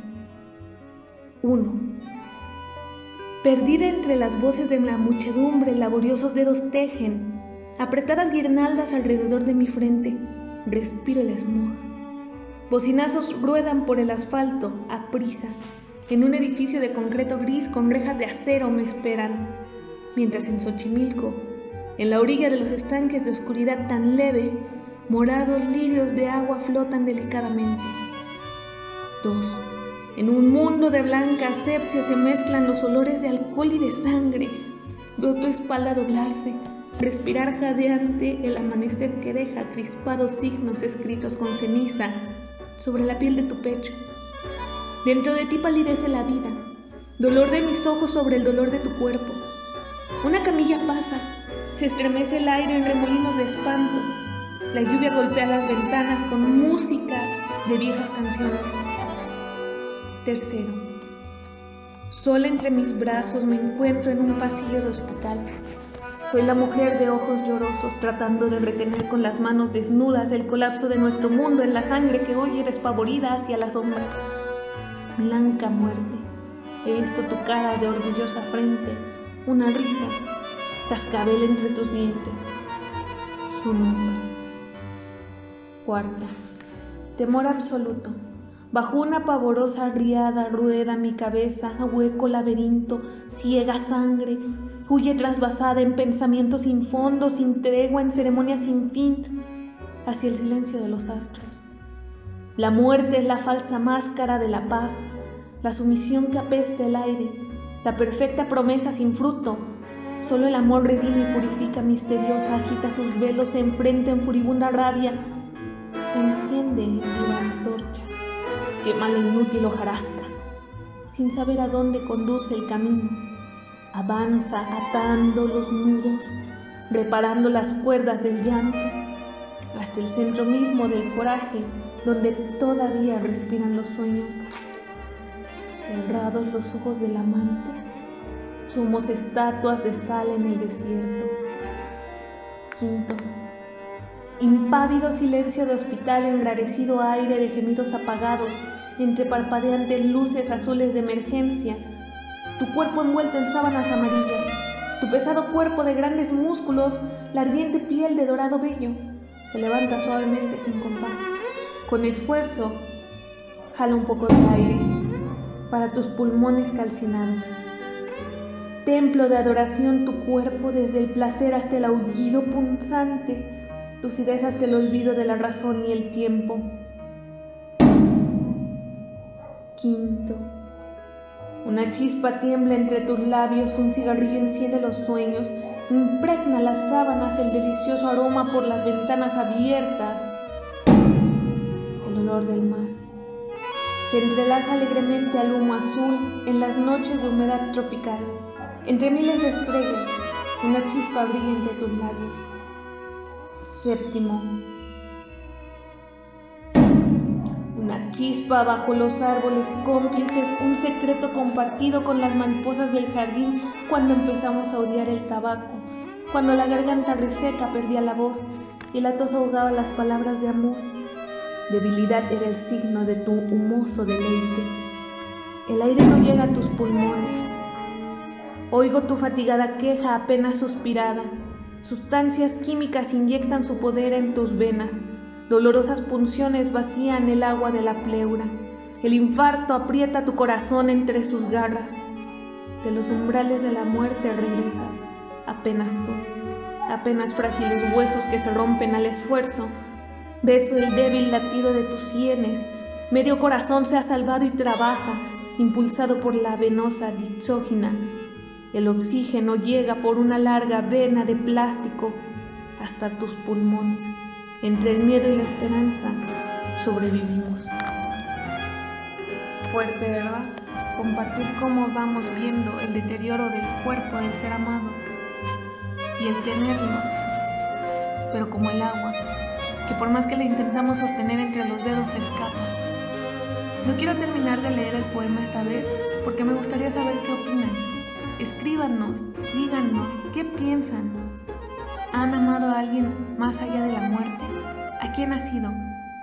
F: 1. Perdida entre las voces de la muchedumbre, laboriosos dedos tejen, apretadas guirnaldas alrededor de mi frente, respiro el smog. Bocinazos ruedan por el asfalto, a prisa. En un edificio de concreto gris con rejas de acero me esperan, mientras en Xochimilco, en la orilla de los estanques de oscuridad tan leve, morados lirios de agua flotan delicadamente. 2. En un mundo de blanca asepsia se mezclan los olores de alcohol y de sangre. Veo tu espalda doblarse, respirar jadeante el amanecer que deja crispados signos escritos con ceniza sobre la piel de tu pecho. Dentro de ti palidece la vida, dolor de mis ojos sobre el dolor de tu cuerpo. Una camilla pasa, se estremece el aire en remolinos de espanto. La lluvia golpea las ventanas con música de viejas canciones. Tercero, sola entre mis brazos me encuentro en un pasillo de hospital. Soy la mujer de ojos llorosos tratando de retener con las manos desnudas el colapso de nuestro mundo en la sangre que hoy despavorida hacia la sombra. Blanca muerte, he visto tu cara de orgullosa frente, una risa, cascabel entre tus dientes. Su nombre. Cuarta, temor absoluto. Bajo una pavorosa riada rueda mi cabeza, hueco laberinto, ciega sangre, huye trasvasada en pensamientos sin fondo, sin tregua, en ceremonias sin fin, hacia el silencio de los astros. La muerte es la falsa máscara de la paz, la sumisión que apesta el aire, la perfecta promesa sin fruto. Solo el amor redime y purifica misteriosa, agita sus velos, se enfrenta en furibunda rabia, se enciende en la antorcha quema la inútil hojarasca, sin saber a dónde conduce el camino. Avanza atando los nudos, reparando las cuerdas del llanto, hasta el centro mismo del coraje, donde todavía respiran los sueños. Cerrados los ojos del amante, somos estatuas de sal en el desierto. Quinto, impávido silencio de hospital, enrarecido aire de gemidos apagados, entre parpadeantes luces azules de emergencia, tu cuerpo envuelto en sábanas amarillas, tu pesado cuerpo de grandes músculos, la ardiente piel de dorado bello, se levanta suavemente sin compás. Con esfuerzo, jala un poco de aire para tus pulmones calcinados. Templo de adoración tu cuerpo desde el placer hasta el aullido punzante, lucidez hasta el olvido de la razón y el tiempo. Quinto. Una chispa tiembla entre tus labios, un cigarrillo enciende los sueños, impregna las sábanas el delicioso aroma por las ventanas abiertas. El olor del mar se entrelaza alegremente al humo azul en las noches de humedad tropical. Entre miles de estrellas, una chispa brilla entre tus labios. Séptimo. Una chispa bajo los árboles cómplices, un secreto compartido con las mariposas del jardín cuando empezamos a odiar el tabaco, cuando la garganta reseca perdía la voz y la tos ahogaba las palabras de amor. Debilidad era el signo de tu humoso deleite. El aire no llega a tus pulmones. Oigo tu fatigada queja apenas suspirada. Sustancias químicas inyectan su poder en tus venas. Dolorosas punciones vacían el agua de la pleura. El infarto aprieta tu corazón entre sus garras. De los umbrales de la muerte regresas, apenas tú, apenas frágiles huesos que se rompen al esfuerzo, Beso el débil latido de tus sienes. Medio corazón se ha salvado y trabaja, impulsado por la venosa dixógina. El oxígeno llega por una larga vena de plástico hasta tus pulmones. Entre el miedo y la esperanza sobrevivimos. Fuerte, ¿verdad? Compartir cómo vamos viendo el deterioro del cuerpo del ser amado y el tenerlo, pero como el agua, que por más que la intentamos sostener entre los dedos se escapa. No quiero terminar de leer el poema esta vez porque me gustaría saber qué opinan. Escríbanos, díganos, ¿qué piensan? ¿Han amado a alguien más allá de la muerte? ¿A quién ha sido?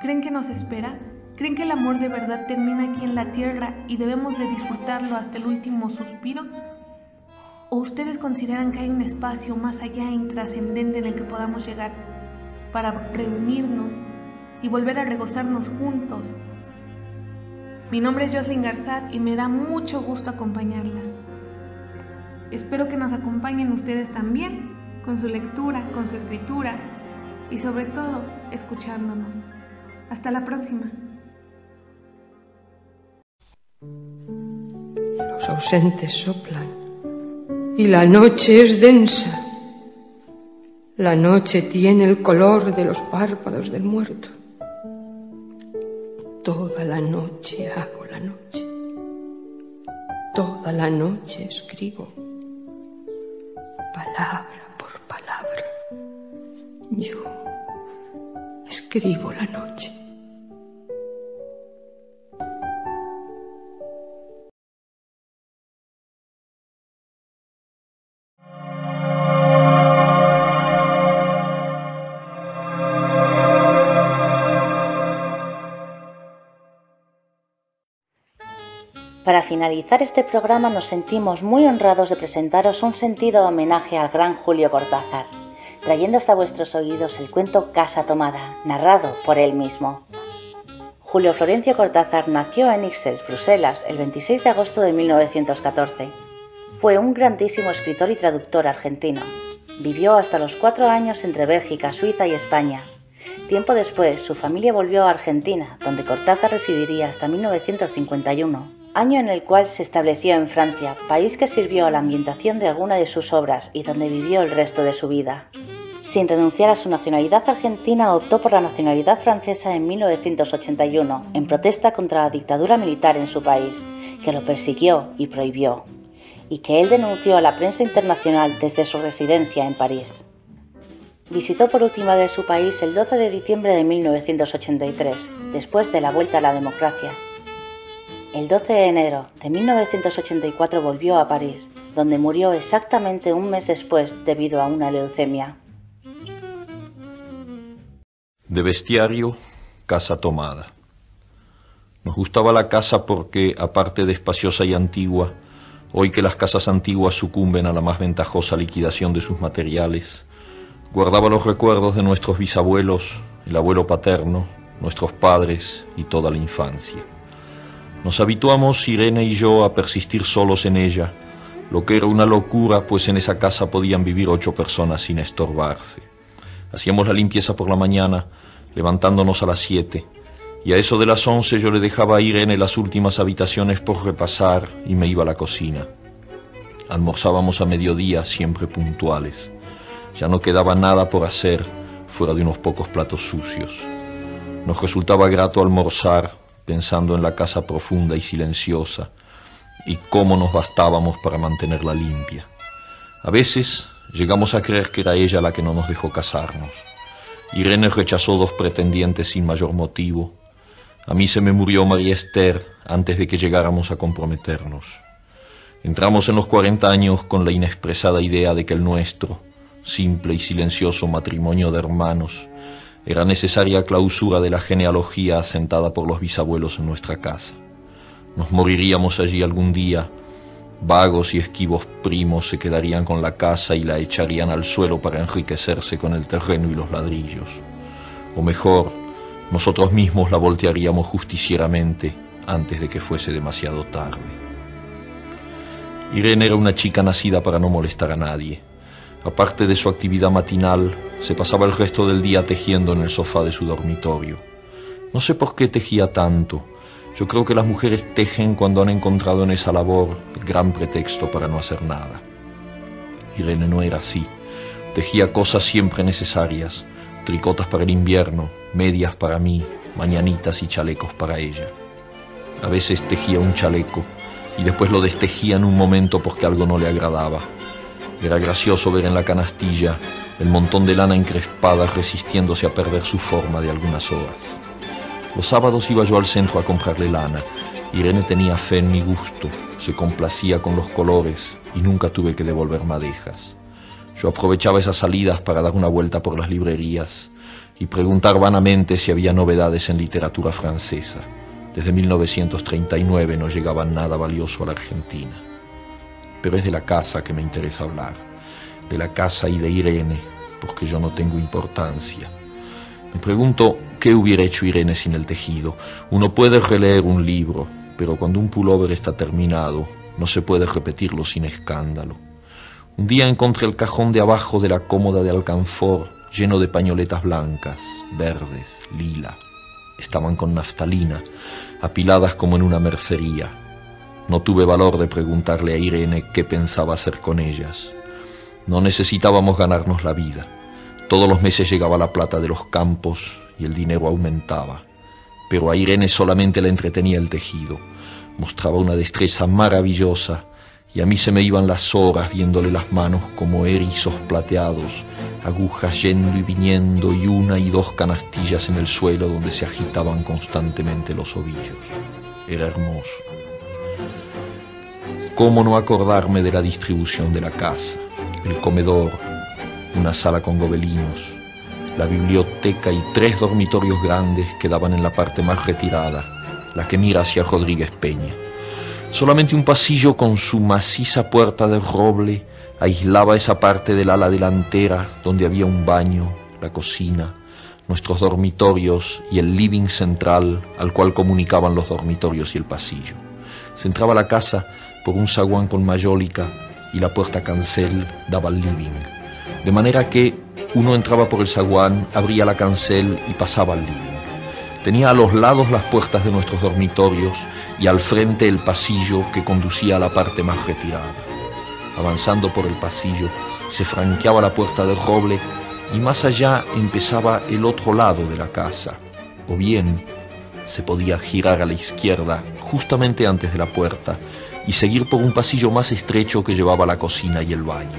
F: ¿Creen que nos espera? ¿Creen que el amor de verdad termina aquí en la tierra y debemos de disfrutarlo hasta el último suspiro? ¿O ustedes consideran que hay un espacio más allá e intrascendente en el que podamos llegar para reunirnos y volver a regozarnos juntos? Mi nombre es Jocelyn Garzat y me da mucho gusto acompañarlas. Espero que nos acompañen ustedes también con su lectura, con su escritura y sobre todo escuchándonos. Hasta la próxima.
D: Los ausentes soplan y la noche es densa. La noche tiene el color de los párpados del muerto. Toda la noche hago la noche. Toda la noche escribo. Palabra por palabra. Yo escribo la noche.
B: Para finalizar este programa nos sentimos muy honrados de presentaros un sentido homenaje al gran Julio Cortázar, trayendo hasta vuestros oídos el cuento Casa Tomada, narrado por él mismo. Julio Florencio Cortázar nació en Ixelles, Bruselas, el 26 de agosto de 1914. Fue un grandísimo escritor y traductor argentino. Vivió hasta los cuatro años entre Bélgica, Suiza y España. Tiempo después, su familia volvió a Argentina, donde Cortázar residiría hasta 1951 año en el cual se estableció en Francia, país que sirvió a la ambientación de alguna de sus obras y donde vivió el resto de su vida. Sin renunciar a su nacionalidad argentina, optó por la nacionalidad francesa en 1981, en protesta contra la dictadura militar en su país, que lo persiguió y prohibió, y que él denunció a la prensa internacional desde su residencia en París. Visitó por última vez su país el 12 de diciembre de 1983, después de la vuelta a la democracia, el 12 de enero de 1984 volvió a París, donde murió exactamente un mes después debido a una leucemia.
A: De bestiario, casa tomada. Nos gustaba la casa porque, aparte de espaciosa y antigua, hoy que las casas antiguas sucumben a la más ventajosa liquidación de sus materiales, guardaba los recuerdos de nuestros bisabuelos, el abuelo paterno, nuestros padres y toda la infancia. Nos habituamos, Irene y yo, a persistir solos en ella, lo que era una locura, pues en esa casa podían vivir ocho personas sin estorbarse. Hacíamos la limpieza por la mañana, levantándonos a las siete, y a eso de las once yo le dejaba a Irene las últimas habitaciones por repasar y me iba a la cocina. Almorzábamos a mediodía, siempre puntuales. Ya no quedaba nada por hacer fuera de unos pocos platos sucios. Nos resultaba grato almorzar, pensando en la casa profunda y silenciosa y cómo nos bastábamos para mantenerla limpia. A veces llegamos a creer que era ella la que no nos dejó casarnos. Irene rechazó dos pretendientes sin mayor motivo. A mí se me murió María Esther antes de que llegáramos a comprometernos. Entramos en los 40 años con la inexpresada idea de que el nuestro, simple y silencioso matrimonio de hermanos, era necesaria clausura de la genealogía asentada por los bisabuelos en nuestra casa. Nos moriríamos allí algún día. Vagos y esquivos primos se quedarían con la casa y la echarían al suelo para enriquecerse con el terreno y los ladrillos. O mejor, nosotros mismos la voltearíamos justicieramente antes de que fuese demasiado tarde. Irene era una chica nacida para no molestar a nadie Aparte de su actividad matinal, se pasaba el resto del día tejiendo en el sofá de su dormitorio. No sé por qué tejía tanto. Yo creo que las mujeres tejen cuando han encontrado en esa labor el gran pretexto para no hacer nada. Irene no era así. Tejía cosas siempre necesarias, tricotas para el invierno, medias para mí, mañanitas y chalecos para ella. A veces tejía un chaleco y después lo destejía en un momento porque algo no le agradaba. Era gracioso ver en la canastilla el montón de lana encrespada resistiéndose a perder su forma de algunas horas. Los sábados iba yo al centro a comprarle lana. Irene tenía fe en mi gusto, se complacía con los colores y nunca tuve que devolver madejas. Yo aprovechaba esas salidas para dar una vuelta por las librerías y preguntar vanamente si había novedades en literatura francesa. Desde 1939 no llegaba nada valioso a la Argentina. Pero es de la casa que me interesa hablar, de la casa y de Irene, porque yo no tengo importancia. Me pregunto qué hubiera hecho Irene sin el tejido. Uno puede releer un libro, pero cuando un pullover está terminado, no se puede repetirlo sin escándalo. Un día encontré el cajón de abajo de la cómoda de alcanfor lleno de pañoletas blancas, verdes, lila. Estaban con naftalina, apiladas como en una mercería. No tuve valor de preguntarle a Irene qué pensaba hacer con ellas. No necesitábamos ganarnos la vida. Todos los meses llegaba la plata de los campos y el dinero aumentaba. Pero a Irene solamente le entretenía el tejido. Mostraba una destreza maravillosa y a mí se me iban las horas viéndole las manos como erizos plateados, agujas yendo y viniendo y una y dos canastillas en el suelo donde se agitaban constantemente los ovillos. Era hermoso. ¿Cómo no acordarme de la distribución de la casa? El comedor, una sala con gobelinos, la biblioteca y tres dormitorios grandes que daban en la parte más retirada, la que mira hacia Rodríguez Peña. Solamente un pasillo con su maciza puerta de roble aislaba esa parte del ala delantera donde había un baño, la cocina, nuestros dormitorios y el living central al cual comunicaban los dormitorios y el pasillo. Se entraba a la casa por un zaguán con mayólica y la puerta cancel daba al living. De manera que uno entraba por el zaguán, abría la cancel y pasaba al living. Tenía a los lados las puertas de nuestros dormitorios y al frente el pasillo que conducía a la parte más retirada. Avanzando por el pasillo, se franqueaba la puerta de roble y más allá empezaba el otro lado de la casa, o bien se podía girar a la izquierda justamente antes de la puerta y seguir por un pasillo más estrecho que llevaba a la cocina y el baño.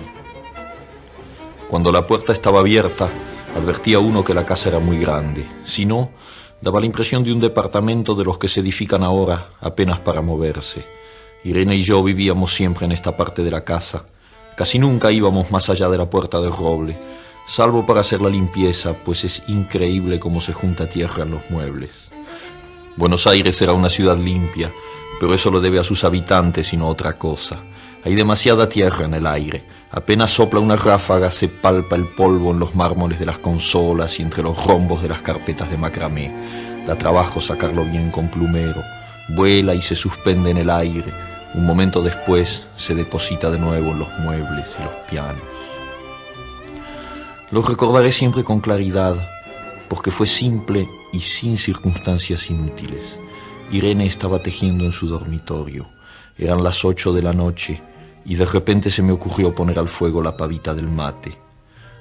A: Cuando la puerta estaba abierta, advertía uno que la casa era muy grande, si no, Daba la impresión de un departamento de los que se edifican ahora apenas para moverse. Irene y yo vivíamos siempre en esta parte de la casa. Casi nunca íbamos más allá de la puerta del roble, salvo para hacer la limpieza, pues es increíble cómo se junta tierra en los muebles. Buenos Aires era una ciudad limpia, pero eso lo debe a sus habitantes y no otra cosa. Hay demasiada tierra en el aire. Apenas sopla una ráfaga, se palpa el polvo en los mármoles de las consolas y entre los rombos de las carpetas de macramé. Da trabajo sacarlo bien con plumero. Vuela y se suspende en el aire. Un momento después se deposita de nuevo en los muebles y los pianos. Lo recordaré siempre con claridad, porque fue simple y sin circunstancias inútiles. Irene estaba tejiendo en su dormitorio. Eran las ocho de la noche y de repente se me ocurrió poner al fuego la pavita del mate.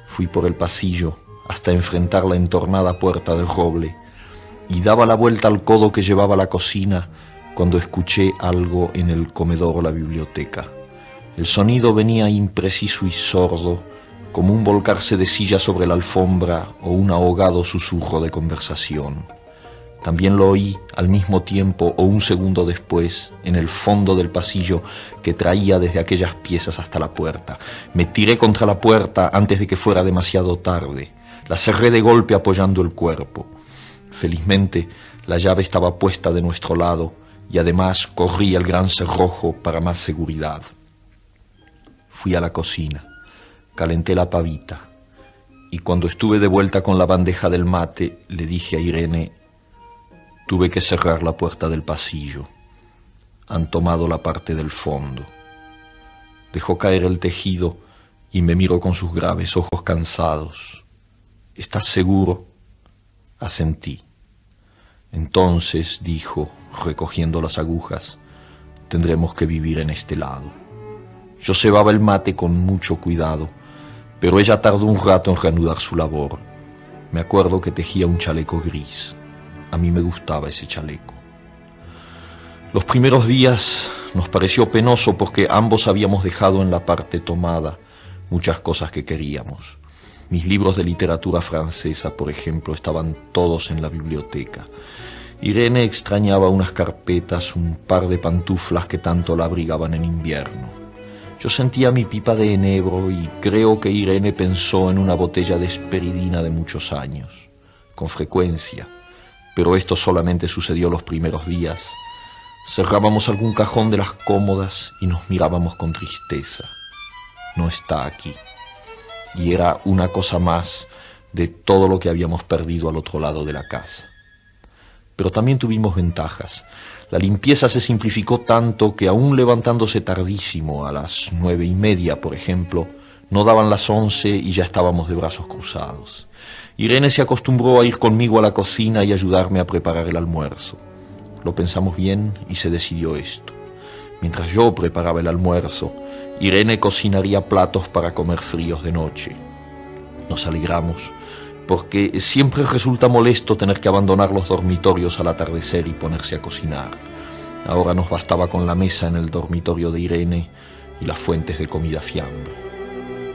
A: Fui por el pasillo hasta enfrentar la entornada puerta de roble y daba la vuelta al codo que llevaba la cocina cuando escuché algo en el comedor o la biblioteca. El sonido venía impreciso y sordo, como un volcarse de silla sobre la alfombra o un ahogado susurro de conversación. También lo oí al mismo tiempo o un segundo después en el fondo del pasillo que traía desde aquellas piezas hasta la puerta. Me tiré contra la puerta antes de que fuera demasiado tarde. La cerré de golpe apoyando el cuerpo. Felizmente la llave estaba puesta de nuestro lado y además corrí el gran cerrojo para más seguridad. Fui a la cocina, calenté la pavita y cuando estuve de vuelta con la bandeja del mate le dije a Irene Tuve que cerrar la puerta del pasillo. Han tomado la parte del fondo. Dejó caer el tejido y me miró con sus graves ojos cansados. ¿Estás seguro? Asentí. Entonces, dijo, recogiendo las agujas, tendremos que vivir en este lado. Yo cebaba el mate con mucho cuidado, pero ella tardó un rato en reanudar su labor. Me acuerdo que tejía un chaleco gris. A mí me gustaba ese chaleco. Los primeros días nos pareció penoso porque ambos habíamos dejado en la parte tomada muchas cosas que queríamos. Mis libros de literatura francesa, por ejemplo, estaban todos en la biblioteca. Irene extrañaba unas carpetas, un par de pantuflas que tanto la abrigaban en invierno. Yo sentía mi pipa de enebro y creo que Irene pensó en una botella de esperidina de muchos años, con frecuencia, pero esto solamente sucedió los primeros días. Cerrábamos algún cajón de las cómodas y nos mirábamos con tristeza. No está aquí y era una cosa más de todo lo que habíamos perdido al otro lado de la casa. Pero también tuvimos ventajas. La limpieza se simplificó tanto que aún levantándose tardísimo, a las nueve y media, por ejemplo, no daban las once y ya estábamos de brazos cruzados. Irene se acostumbró a ir conmigo a la cocina y ayudarme a preparar el almuerzo. Lo pensamos bien y se decidió esto. Mientras yo preparaba el almuerzo, Irene cocinaría platos para comer fríos de noche. Nos alegramos, porque siempre resulta molesto tener que abandonar los dormitorios al atardecer y ponerse a cocinar. Ahora nos bastaba con la mesa en el dormitorio de Irene y las fuentes de comida fiambre.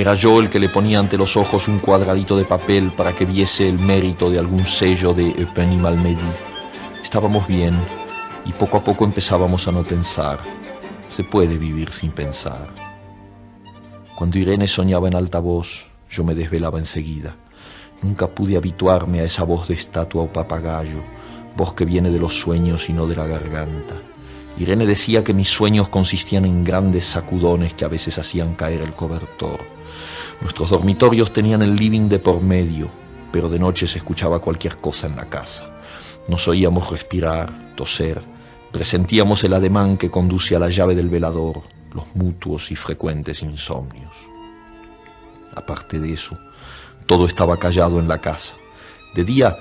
A: era yo el que le ponía ante los ojos un cuadradito de papel para que viese el mérito de algún sello de Eupen y Malmedy. Estábamos bien y poco a poco empezábamos a no pensar. Se puede vivir sin pensar. Cuando Irene soñaba en alta voz, yo me desvelaba enseguida. Nunca pude habituarme a esa voz de estatua o papagayo, voz que viene de los sueños y no de la garganta. Irene decía que mis sueños consistían en grandes sacudones que a veces hacían caer el cobertor. Nuestros dormitorios tenían el living de por medio, pero de noche se escuchaba cualquier cosa en la casa. Nos oíamos respirar, toser, presentíamos el ademán que conduce a la llave del velador, los mutuos y frecuentes insomnios. Aparte de eso, todo estaba callado en la casa. De día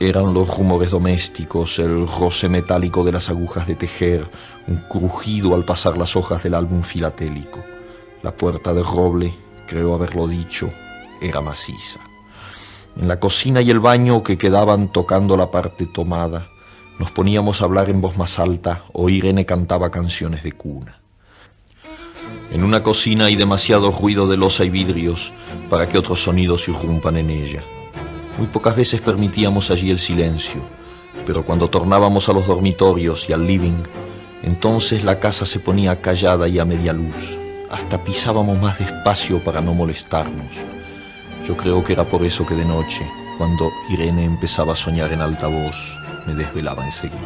A: eran los rumores domésticos, el roce metálico de las agujas de tejer, un crujido al pasar las hojas del álbum filatélico. La puerta de roble, creo haberlo dicho, era maciza. En la cocina y el baño que quedaban tocando la parte tomada, nos poníamos a hablar en voz más alta o Irene cantaba canciones de cuna. En una cocina hay demasiado ruido de losa y vidrios para que otros sonidos irrumpan en ella. Muy pocas veces permitíamos allí el silencio, pero cuando tornábamos a los dormitorios y al living, entonces la casa se ponía callada y a media luz. Hasta pisábamos más despacio para no molestarnos. Yo creo que era por eso que de noche, cuando Irene empezaba a soñar en alta voz, me desvelaba enseguida.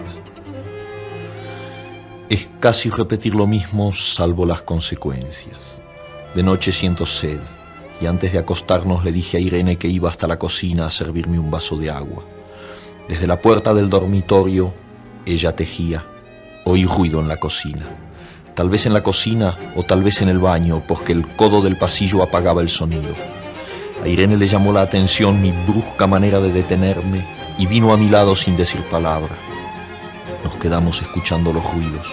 A: Es casi repetir lo mismo salvo las consecuencias. De noche siento sed y antes de acostarnos le dije a Irene que iba hasta la cocina a servirme un vaso de agua. Desde la puerta del dormitorio ella tejía. Oí ruido en la cocina. Tal vez en la cocina o tal vez en el baño, porque el codo del pasillo apagaba el sonido. A Irene le llamó la atención mi brusca manera de detenerme y vino a mi lado sin decir palabra. Nos quedamos escuchando los ruidos,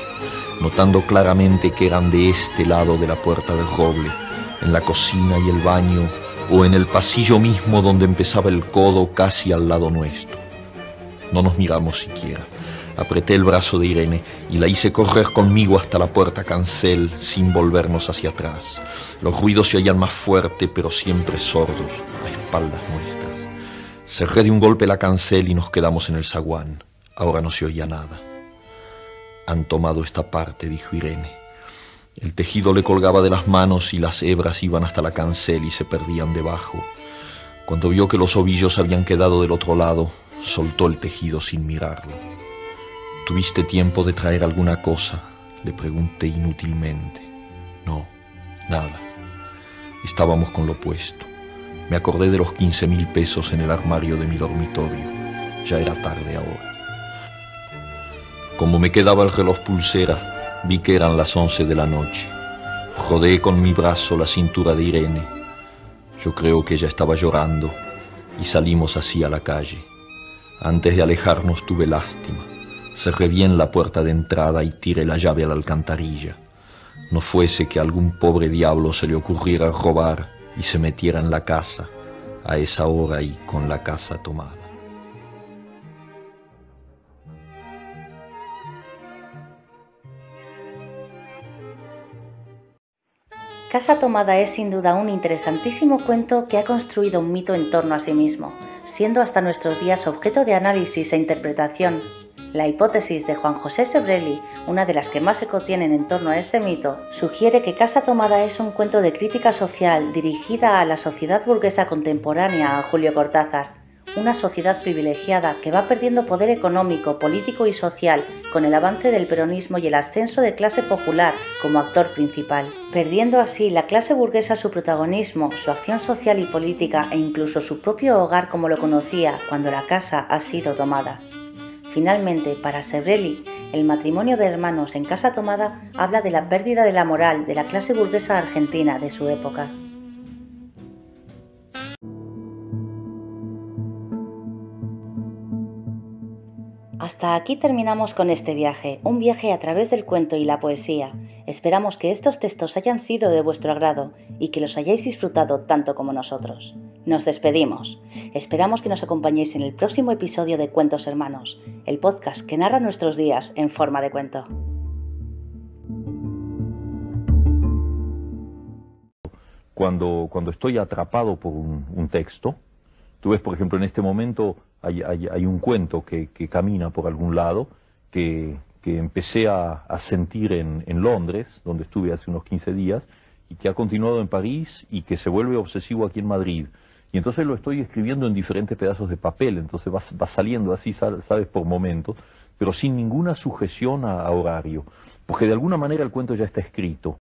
A: notando claramente que eran de este lado de la puerta del roble, en la cocina y el baño, o en el pasillo mismo donde empezaba el codo casi al lado nuestro. No nos miramos siquiera. Apreté el brazo de Irene y la hice correr conmigo hasta la puerta cancel sin volvernos hacia atrás. Los ruidos se oían más fuerte, pero siempre sordos, a espaldas nuestras. Cerré de un golpe la cancel y nos quedamos en el zaguán. Ahora no se oía nada. Han tomado esta parte, dijo Irene. El tejido le colgaba de las manos y las hebras iban hasta la cancel y se perdían debajo. Cuando vio que los ovillos habían quedado del otro lado, soltó el tejido sin mirarlo. ¿Tuviste tiempo de traer alguna cosa? Le pregunté inútilmente. No, nada. Estábamos con lo puesto. Me acordé de los quince mil pesos en el armario de mi dormitorio. Ya era tarde ahora. Como me quedaba el reloj pulsera, vi que eran las once de la noche. Rodeé con mi brazo la cintura de Irene. Yo creo que ella estaba llorando y salimos así a la calle. Antes de alejarnos tuve lástima. Cerré bien la puerta de entrada y tiré la llave a la alcantarilla. No fuese que algún pobre diablo se le ocurriera robar y se metiera en la casa a esa hora y con la casa tomada.
B: Casa Tomada es sin duda un interesantísimo cuento que ha construido un mito en torno a sí mismo, siendo hasta nuestros días objeto de análisis e interpretación. La hipótesis de Juan José Sebrelli, una de las que más eco tienen en torno a este mito, sugiere que Casa Tomada es un cuento de crítica social dirigida a la sociedad burguesa contemporánea a Julio Cortázar, una sociedad privilegiada que va perdiendo poder económico, político y social con el avance del peronismo y el ascenso de clase popular como actor principal, perdiendo así la clase burguesa su protagonismo, su acción social y política e incluso su propio hogar como lo conocía cuando la casa ha sido tomada. Finalmente, para Sebrelli, el matrimonio de hermanos en casa tomada habla de la pérdida de la moral de la clase burguesa argentina de su época. Hasta aquí terminamos con este viaje, un viaje a través del cuento y la poesía. Esperamos que estos textos hayan sido de vuestro agrado y que los hayáis disfrutado tanto como nosotros. Nos despedimos. Esperamos que nos acompañéis en el próximo episodio de Cuentos Hermanos, el podcast que narra nuestros días en forma de cuento.
A: Cuando, cuando estoy atrapado por un, un texto, tú ves, por ejemplo, en este momento hay, un cuento que, camina por algún lado, que, empecé a, sentir en, Londres, donde estuve hace unos 15 días, y que ha continuado en París y que se vuelve obsesivo aquí en Madrid. Y entonces lo estoy escribiendo en diferentes pedazos de papel, entonces va, saliendo así, sabes, por momentos, pero sin ninguna sujeción a horario, porque de alguna manera el cuento ya está escrito.